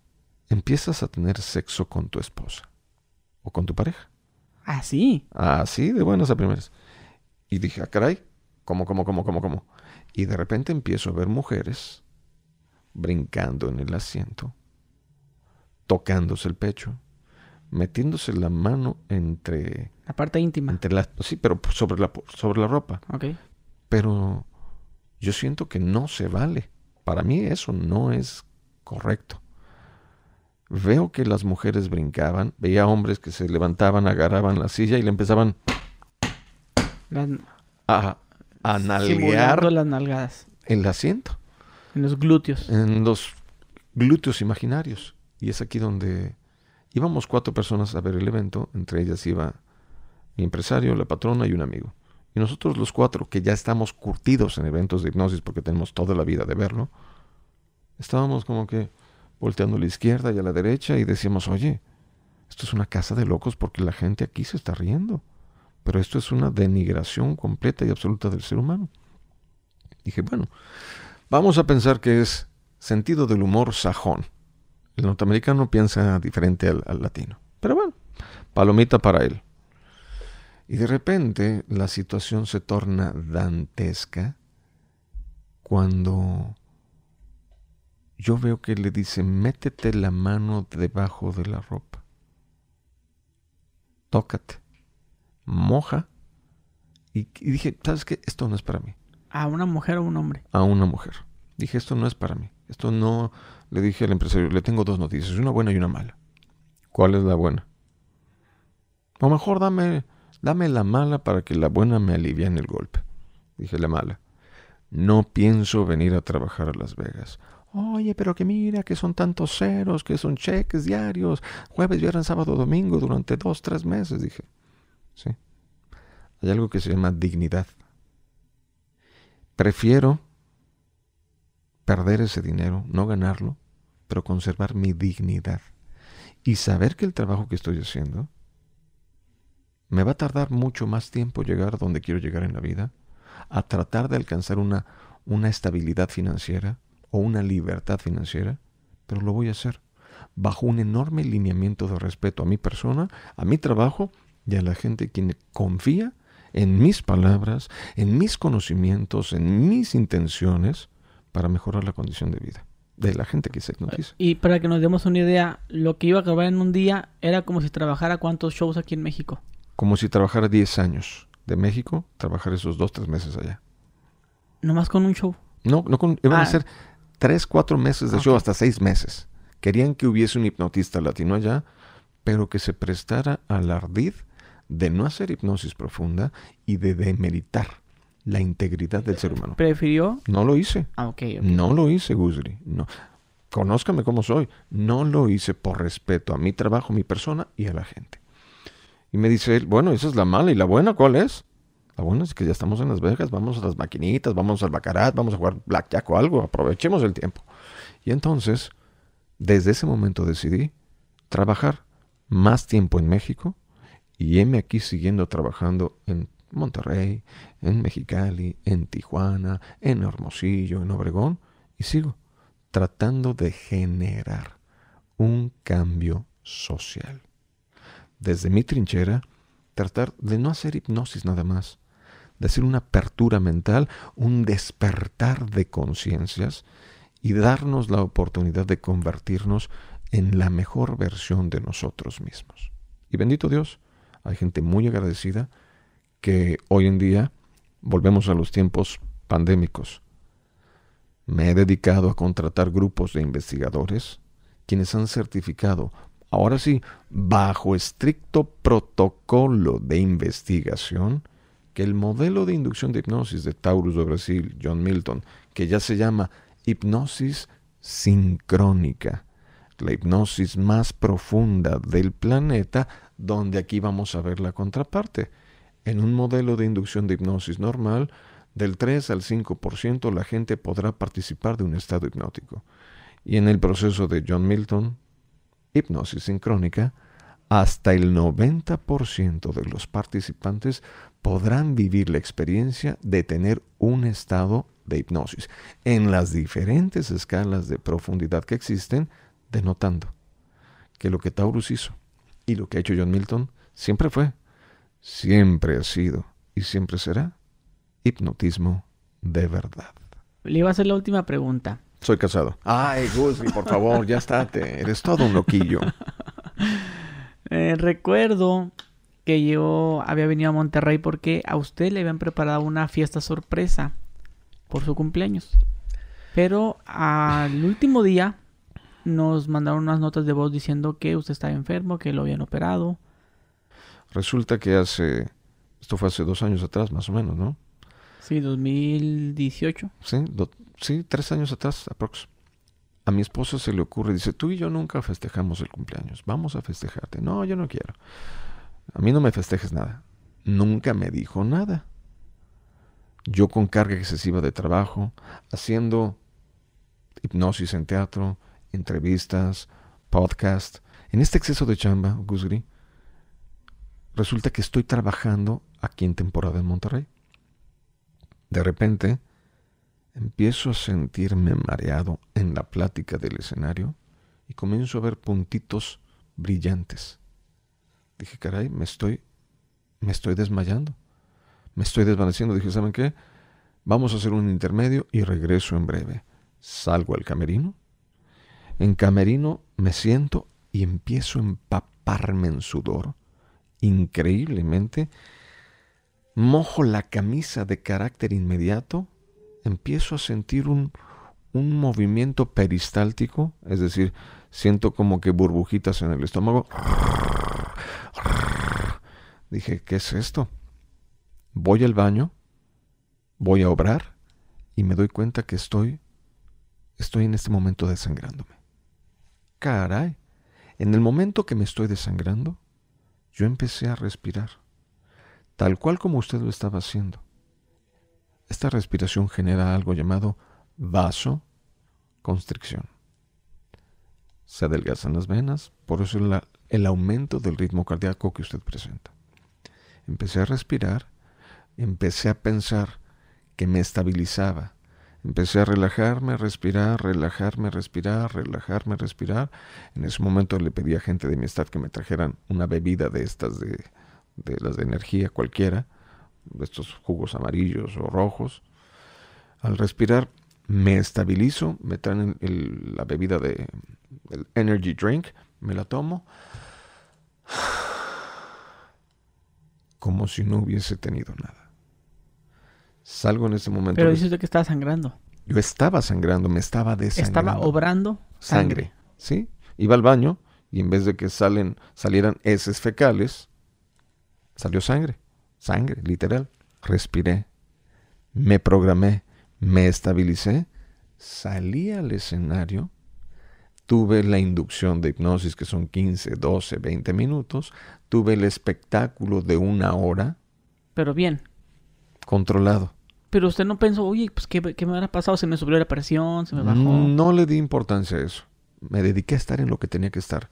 [SPEAKER 2] empiezas a tener sexo con tu esposa o con tu pareja.
[SPEAKER 1] Así.
[SPEAKER 2] Así, de buenas a primeras. Y dije, ah, caray, ¿cómo, cómo, cómo, cómo, cómo? Y de repente empiezo a ver mujeres brincando en el asiento, tocándose el pecho, metiéndose la mano entre,
[SPEAKER 1] La parte íntima.
[SPEAKER 2] entre las... Sí, pero sobre la, sobre la ropa.
[SPEAKER 1] Ok.
[SPEAKER 2] Pero yo siento que no se vale. Para mí eso no es correcto. Veo que las mujeres brincaban, veía hombres que se levantaban, agarraban la silla y le empezaban a, a nalguear
[SPEAKER 1] las nalgadas.
[SPEAKER 2] el asiento,
[SPEAKER 1] En los glúteos.
[SPEAKER 2] en los glúteos imaginarios. Y es aquí donde íbamos cuatro personas a ver el evento, entre ellas iba mi empresario, la patrona y un amigo. Y nosotros los cuatro, que ya estamos curtidos en eventos de hipnosis porque tenemos toda la vida de verlo, estábamos como que volteando a la izquierda y a la derecha y decíamos, oye, esto es una casa de locos porque la gente aquí se está riendo. Pero esto es una denigración completa y absoluta del ser humano. Dije, bueno, vamos a pensar que es sentido del humor sajón. El norteamericano piensa diferente al, al latino. Pero bueno, palomita para él. Y de repente la situación se torna dantesca cuando yo veo que le dice, métete la mano debajo de la ropa. Tócate. Moja. Y, y dije, ¿sabes qué? Esto no es para mí.
[SPEAKER 1] ¿A una mujer o un hombre?
[SPEAKER 2] A una mujer. Dije, esto no es para mí. Esto no... Le dije al empresario, le tengo dos noticias, una buena y una mala. ¿Cuál es la buena? O mejor dame, dame la mala para que la buena me alivie en el golpe. Dije la mala. No pienso venir a trabajar a Las Vegas. Oye, pero que mira que son tantos ceros, que son cheques diarios, jueves, viernes, sábado, domingo, durante dos, tres meses, dije. Sí. Hay algo que se llama dignidad. Prefiero perder ese dinero, no ganarlo, pero conservar mi dignidad. y saber que el trabajo que estoy haciendo me va a tardar mucho más tiempo llegar a donde quiero llegar en la vida, a tratar de alcanzar una, una estabilidad financiera o una libertad financiera, pero lo voy a hacer bajo un enorme lineamiento de respeto a mi persona, a mi trabajo y a la gente quien confía en mis palabras, en mis conocimientos, en mis intenciones para mejorar la condición de vida de la gente que se hipnotiza.
[SPEAKER 1] Y para que nos demos una idea, lo que iba a acabar en un día era como si trabajara cuántos shows aquí en México.
[SPEAKER 2] Como si trabajara 10 años de México, trabajar esos 2, 3 meses allá.
[SPEAKER 1] ¿Nomás con un show?
[SPEAKER 2] No, no con, iban a
[SPEAKER 1] Ah.
[SPEAKER 2] ser 3, 4 meses de
[SPEAKER 1] Ah,
[SPEAKER 2] show, hasta 6 meses. Querían que hubiese un hipnotista latino allá, pero que se prestara al ardid de no hacer hipnosis profunda y de demeritar la integridad del ser humano.
[SPEAKER 1] ¿Prefirió?
[SPEAKER 2] No lo hice.
[SPEAKER 1] Ah, ok, ok.
[SPEAKER 2] No lo hice, Gusri. No. Conózcame cómo soy. No lo hice por respeto a mi trabajo, mi persona y a la gente. Y me dice él, bueno, esa es la mala. ¿Y la buena cuál es? La buena es que ya estamos en Las Vegas, vamos a las maquinitas, vamos al Bacarat, vamos a jugar blackjack o algo. Aprovechemos el tiempo. Y entonces, desde ese momento decidí trabajar más tiempo en México y heme aquí siguiendo trabajando en Monterrey, en Mexicali, en Tijuana, en Hermosillo, en Obregón y sigo tratando de generar un cambio social. Desde mi trinchera, tratar de no hacer hipnosis nada más, de hacer una apertura mental, un despertar de conciencias y darnos la oportunidad de convertirnos en la mejor versión de nosotros mismos. Y bendito Dios, hay gente muy agradecida que hoy en día volvemos a los tiempos pandémicos. Me he dedicado a contratar grupos de investigadores quienes han certificado, ahora sí, bajo estricto protocolo de investigación, que el modelo de inducción de hipnosis de Taurus de Brasil, John Milton, que ya se llama hipnosis sincrónica, la hipnosis más profunda del planeta, donde aquí vamos a ver la contraparte. En un modelo de inducción de hipnosis normal, del 3 al 5% la gente podrá participar de un estado hipnótico. Y en el proceso de John Milton, hipnosis sincrónica, hasta el 90% de los participantes podrán vivir la experiencia de tener un estado de hipnosis en las diferentes escalas de profundidad que existen, denotando que lo que Taurus hizo y lo que ha hecho John Milton siempre fue, siempre ha sido y siempre será hipnotismo de verdad.
[SPEAKER 1] Le iba a hacer la última pregunta.
[SPEAKER 2] Soy casado. Ay, Gusby, por favor, ya estate. Eres todo un loquillo.
[SPEAKER 1] Eh, recuerdo que yo había venido a Monterrey porque a usted le habían preparado una fiesta sorpresa por su cumpleaños. Pero al último día nos mandaron unas notas de voz diciendo que usted estaba enfermo, que lo habían operado.
[SPEAKER 2] Resulta que hace, esto fue hace dos años atrás, más o menos, ¿no?
[SPEAKER 1] Sí, 2018.
[SPEAKER 2] Sí, do- sí tres años atrás, aprox. A mi esposa se le ocurre, dice, tú y yo nunca festejamos el cumpleaños, vamos a festejarte. No, yo no quiero. A mí no me festejes nada. Nunca me dijo nada. Yo con carga excesiva de trabajo, haciendo hipnosis en teatro, entrevistas, podcast. En este exceso de chamba, Gusgri, resulta que estoy trabajando aquí en temporada en Monterrey. De repente, empiezo a sentirme mareado en la plática del escenario y comienzo a ver puntitos brillantes. Dije, caray, me estoy, me estoy desmayando. Me estoy desvaneciendo. Dije, ¿saben qué? Vamos a hacer un intermedio y regreso en breve. Salgo al camerino. En camerino me siento y empiezo a empaparme en sudor. Increíblemente, mojo la camisa de carácter inmediato, empiezo a sentir un, un movimiento peristáltico, es decir, siento como que burbujitas en el estómago. Dije, ¿qué es esto? Voy al baño, voy a obrar y me doy cuenta que estoy, estoy en este momento desangrándome. Caray, en el momento que me estoy desangrando, yo empecé a respirar, tal cual como usted lo estaba haciendo. Esta respiración genera algo llamado vasoconstricción. se adelgazan las venas, por eso el aumento del ritmo cardíaco que usted presenta. Empecé a respirar, empecé a pensar que me estabilizaba, empecé a relajarme, respirar, relajarme, respirar, relajarme, respirar. En ese momento le pedí a gente de mi staff que me trajeran una bebida de estas de, las de energía cualquiera, de estos jugos amarillos o rojos. Al respirar me estabilizo, me traen la bebida de energy drink, me la tomo como si no hubiese tenido nada. Salgo en ese momento.
[SPEAKER 1] Pero dice usted que estaba sangrando.
[SPEAKER 2] Yo estaba sangrando, me estaba desangrando.
[SPEAKER 1] Estaba obrando
[SPEAKER 2] sangre. ¿sí? Iba al baño y en vez de que salen, salieran heces fecales, salió sangre. Sangre, literal. Respiré, me programé, me estabilicé, salí al escenario, tuve la inducción de hipnosis que son 15, 12, 20 minutos, tuve el espectáculo de una hora.
[SPEAKER 1] Pero bien.
[SPEAKER 2] Controlado.
[SPEAKER 1] Pero usted no pensó, oye, pues ¿qué, qué me habrá pasado? ¿Se me subió la presión? ¿Se me bajó?
[SPEAKER 2] No le di importancia a eso. Me dediqué a estar en lo que tenía que estar.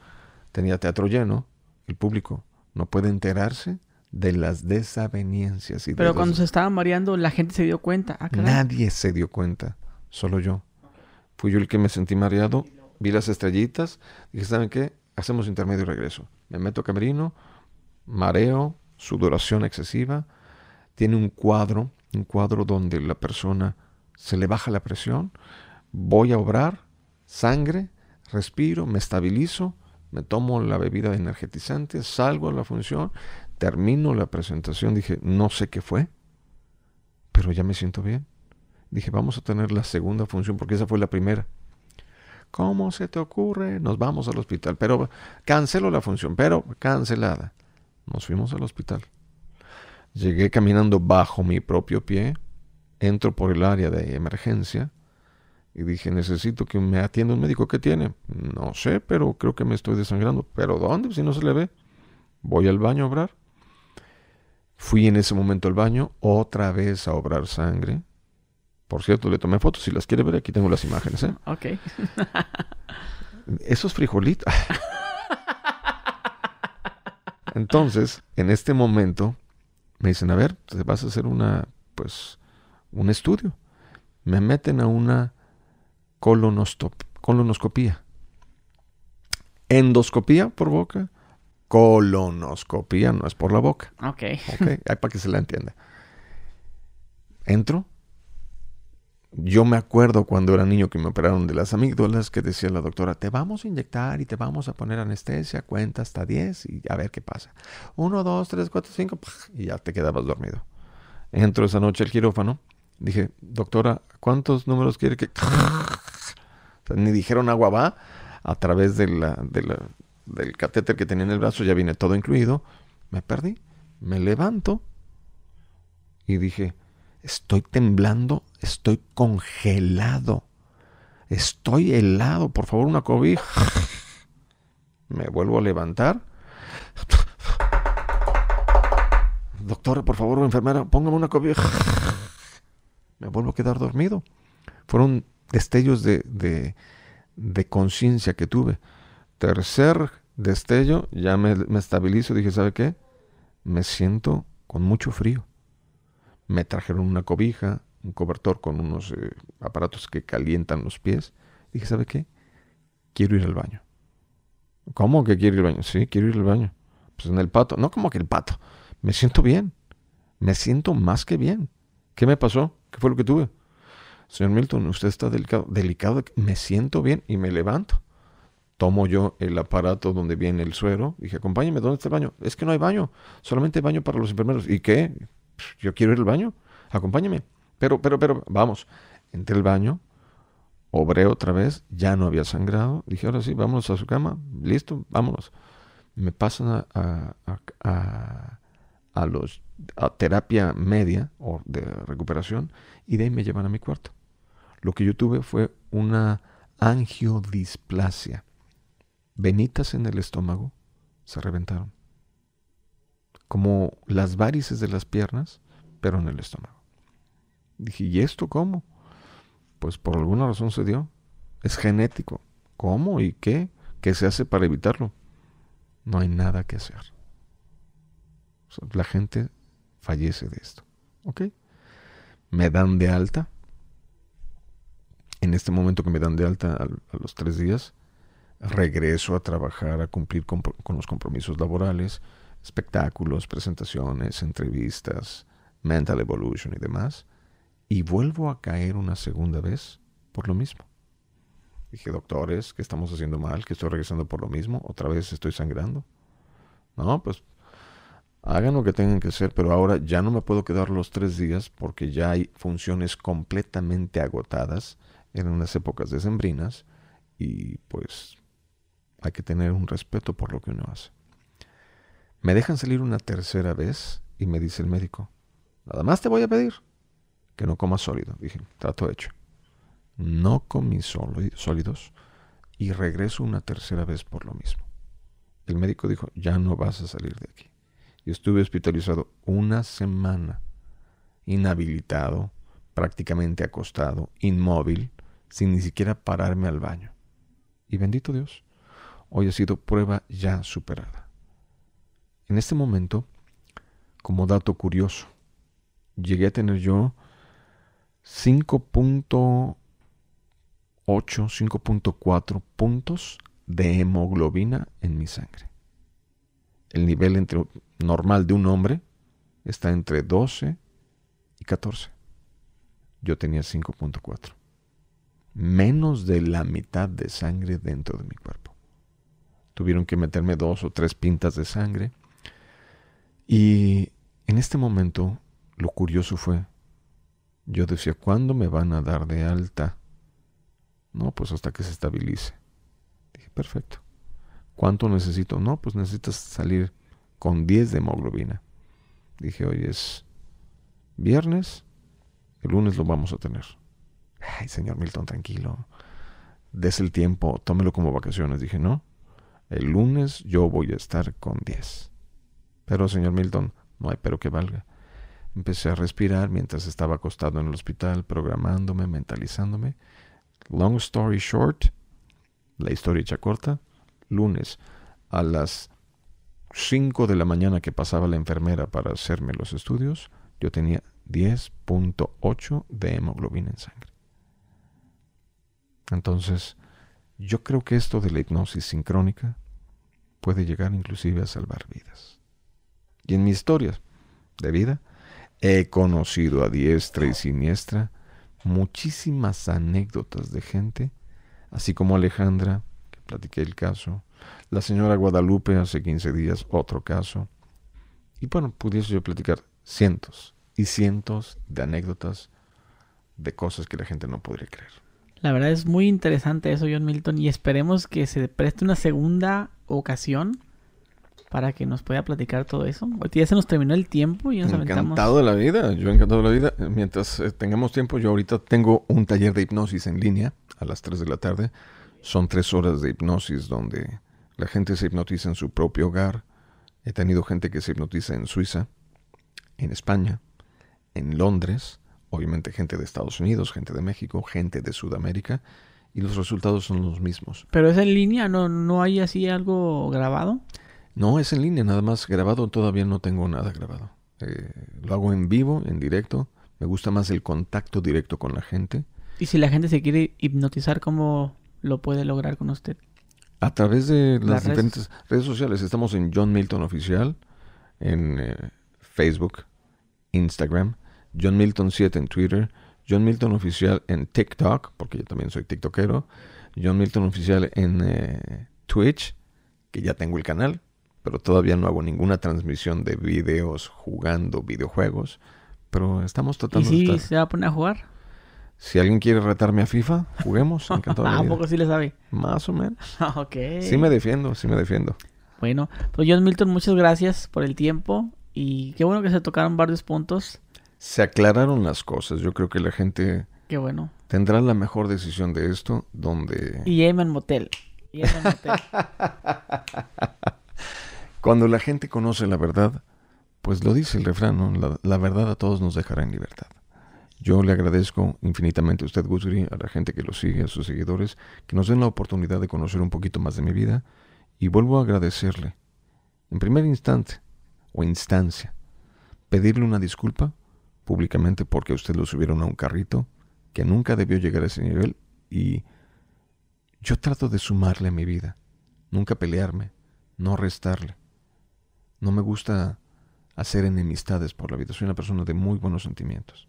[SPEAKER 2] Tenía teatro lleno, el público no puede enterarse de las desavenencias. Y
[SPEAKER 1] Pero cuando se estaba mareando, la gente se dio cuenta. Ah,
[SPEAKER 2] Nadie se dio cuenta, solo yo. Fui yo el que me sentí mareado, vi las estrellitas, dije, ¿saben qué? Hacemos intermedio y regreso. Me meto a camerino, mareo, sudoración excesiva. Tiene un cuadro, un cuadro donde la persona se le baja la presión. Voy a obrar, sangre, respiro, me estabilizo, me tomo la bebida energetizante, salgo a la función, termino la presentación, dije, no sé qué fue, pero ya me siento bien. Dije, vamos a tener la segunda función porque esa fue la primera. ¿Cómo se te ocurre? Nos vamos al hospital. Pero cancelo la función, pero cancelada. Nos fuimos al hospital. Llegué caminando bajo mi propio pie. Entro por el área de emergencia. Y dije, necesito que me atienda un médico. ¿Qué tiene? No sé, pero creo que me estoy desangrando. ¿Pero dónde? Si no se le ve. Voy al baño a obrar. Fui en ese momento al baño, otra vez a obrar sangre. Por cierto, le tomé fotos. Si las quiere ver, aquí tengo las imágenes. ¿eh?
[SPEAKER 1] Ok.
[SPEAKER 2] Esos frijolitos. Entonces, en este momento, me dicen, a ver, te vas a hacer una, pues, un estudio. Me meten a una colonoscopía. Endoscopía por boca colonoscopía, no es por la boca.
[SPEAKER 1] Ok.
[SPEAKER 2] Ok, ahí para que se la entienda. Entro. Yo me acuerdo cuando era niño que me operaron de las amígdalas que decía la doctora, te vamos a inyectar y te vamos a poner anestesia, cuenta hasta 10 y a ver qué pasa. 1, 2, 3, 4, 5 y ya te quedabas dormido. Entro esa noche al quirófano. Dije, doctora, ¿cuántos números quiere que...? ni dijeron agua va a través de la del catéter que tenía en el brazo, ya viene todo incluido. Me perdí. Me levanto y dije, estoy temblando, estoy congelado, estoy helado, por favor una cobija. Me vuelvo a levantar. Doctora, por favor, enfermera, póngame una cobija. Me vuelvo a quedar dormido. Fueron destellos de, de, de conciencia que tuve. Tercer destello, ya me, estabilizo, dije, ¿sabe qué? Me siento con mucho frío. Me trajeron una cobija, un cobertor con unos eh, aparatos que calientan los pies. Dije, ¿sabe qué? Quiero ir al baño. ¿Cómo que quiero ir al baño? Sí, quiero ir al baño. Pues en el pato. No como que el pato. Me siento bien. Me siento más que bien. ¿Qué me pasó? ¿Qué fue lo que tuve? Señor Milton, usted está delicado. Delicado. Me siento bien y me levanto tomo yo el aparato donde viene el suero. Dije, acompáñeme, ¿dónde está el baño? Es que no hay baño, solamente hay baño para los enfermeros. ¿Y qué? Yo quiero ir al baño, acompáñeme. Pero, pero, pero, vamos. Entré al baño, obré otra vez, ya no había sangrado. Dije, ahora sí, vámonos a su cama, listo, vámonos. Me pasan a, a, a terapia media o de recuperación y de ahí me llevan a mi cuarto. Lo que yo tuve fue una angiodisplasia venitas en el estómago se reventaron. Como las varices de las piernas, pero en el estómago. Dije, ¿y esto cómo? Pues por alguna razón se dio. Es genético. ¿Cómo y qué? ¿Qué se hace para evitarlo? No hay nada que hacer. la gente fallece de esto. ¿Ok? Me dan de alta. En este momento que me dan de alta a, los tres días, regreso a trabajar, a cumplir con, con los compromisos laborales, espectáculos, presentaciones, entrevistas, mental evolution y demás. Y vuelvo a caer una segunda vez por lo mismo. Dije, doctores, ¿qué estamos haciendo mal? ¿Que estoy regresando por lo mismo? ¿Otra vez estoy sangrando? No, pues hagan lo que tengan que hacer, pero ahora ya no me puedo quedar los tres días porque ya hay funciones completamente agotadas en unas épocas decembrinas y pues hay que tener un respeto por lo que uno hace. Me dejan salir una tercera vez y me dice el médico, nada más te voy a pedir que no comas sólido. Dije, trato hecho. No comí sólidos y regreso una tercera vez por lo mismo. El médico dijo, ya no vas a salir de aquí. Y estuve hospitalizado una semana, inhabilitado, prácticamente acostado, inmóvil, sin ni siquiera pararme al baño. Y bendito Dios, hoy ha sido prueba ya superada. En este momento, como dato curioso, llegué a tener yo 5.8, 5.4 puntos de hemoglobina en mi sangre. El nivel normal de un hombre está entre 12 y 14. Yo tenía 5.4. Menos de la mitad de sangre dentro de mi cuerpo. Tuvieron que meterme dos o tres pintas de sangre. Y en este momento lo curioso fue, yo decía, ¿cuándo me van a dar de alta? No, pues hasta que se estabilice. Dije, perfecto. ¿Cuánto necesito? No, pues necesitas salir con 10 de hemoglobina. Dije, hoy es viernes, el lunes lo vamos a tener. Ay, señor Milton, tranquilo. Des el tiempo, tómelo como vacaciones. Dije, no, el lunes yo voy a estar con 10. Pero, señor Milton, no hay pero que valga. Empecé a respirar mientras estaba acostado en el hospital, programándome, mentalizándome. Long story short, la historia hecha corta, lunes a las 5 de la mañana que pasaba la enfermera para hacerme los estudios, yo tenía 10.8 de hemoglobina en sangre. Entonces, yo creo que esto de la hipnosis sincrónica puede llegar inclusive a salvar vidas. Y en mi historia de vida he conocido a diestra y siniestra muchísimas anécdotas de gente, así como Alejandra, que platiqué el caso, la señora Guadalupe hace 15 días, otro caso. Y bueno, pudiese yo platicar cientos y cientos de anécdotas de cosas que la gente no podría creer.
[SPEAKER 1] La verdad es muy interesante eso, John Milton, y esperemos que se preste una segunda ocasión para que nos pueda platicar todo eso. Hoy ya se nos terminó el tiempo y nos
[SPEAKER 2] Encantado de la vida, yo encantado de la vida. Mientras eh, tengamos tiempo, yo ahorita tengo un taller de hipnosis en línea a las 3 de la tarde. Son tres horas de hipnosis donde la gente se hipnotiza en su propio hogar. He tenido gente que se hipnotiza en Suiza, en España, en Londres, obviamente gente de Estados Unidos, gente de México, gente de Sudamérica, y los resultados son los mismos.
[SPEAKER 1] ¿Pero es en línea? ¿No, no hay así algo grabado?
[SPEAKER 2] No, es en línea, nada más grabado, todavía no tengo nada grabado. Eh, lo hago en vivo, en directo. Me gusta más el contacto directo con la gente.
[SPEAKER 1] ¿Y si la gente se quiere hipnotizar, cómo lo puede lograr con usted?
[SPEAKER 2] A través de las, diferentes redes. sociales. Estamos en John Milton Oficial, en eh, Facebook, Instagram, John Milton 7 en Twitter, John Milton Oficial en TikTok, porque yo también soy TikTokero, John Milton Oficial en eh, Twitch, que ya tengo el canal, pero todavía no hago ninguna transmisión de videos jugando videojuegos. Pero estamos tratando
[SPEAKER 1] ¿Y si se va a poner a jugar?
[SPEAKER 2] Si alguien quiere retarme a FIFA, juguemos.
[SPEAKER 1] ¿A poco sí le sabe?
[SPEAKER 2] Más o menos.
[SPEAKER 1] ok.
[SPEAKER 2] Sí me defiendo, sí me defiendo.
[SPEAKER 1] Bueno, pues John Milton, muchas gracias por el tiempo y qué bueno que se tocaron varios puntos.
[SPEAKER 2] Se aclararon las cosas. Yo creo que la gente
[SPEAKER 1] qué bueno.
[SPEAKER 2] tendrá la mejor decisión de esto donde...
[SPEAKER 1] Y Eman Motel. Y Motel.
[SPEAKER 2] Cuando la gente conoce la verdad, pues lo dice el refrán, ¿no? la verdad a todos nos dejará en libertad. Yo le agradezco infinitamente a usted, Gusgri, a la gente que lo sigue, a sus seguidores, que nos den la oportunidad de conocer un poquito más de mi vida. Y vuelvo a agradecerle, en primer instante o instancia, pedirle una disculpa públicamente porque usted lo subieron a un carrito que nunca debió llegar a ese nivel y yo trato de sumarle a mi vida, nunca pelearme, no restarle. No me gusta hacer enemistades por la vida, soy una persona de muy buenos sentimientos.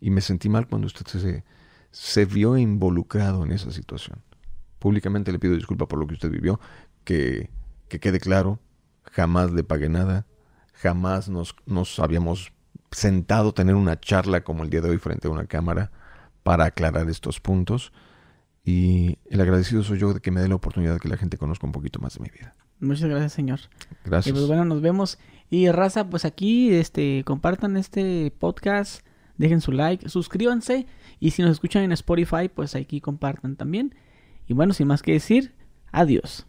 [SPEAKER 2] Y me sentí mal cuando usted se, se vio involucrado en esa situación. Públicamente le pido disculpas por lo que usted vivió, que, que quede claro, jamás le pagué nada, jamás nos, nos habíamos sentado a tener una charla como el día de hoy frente a una cámara para aclarar estos puntos. Y el agradecido soy yo de que me dé la oportunidad de que la gente conozca un poquito más de mi vida.
[SPEAKER 1] Muchas gracias, señor.
[SPEAKER 2] Gracias.
[SPEAKER 1] Y pues bueno, nos vemos. Y raza, pues aquí, este, compartan este podcast, dejen su like, suscríbanse. Y si nos escuchan en Spotify, pues aquí compartan también. Y bueno, sin más que decir, adiós.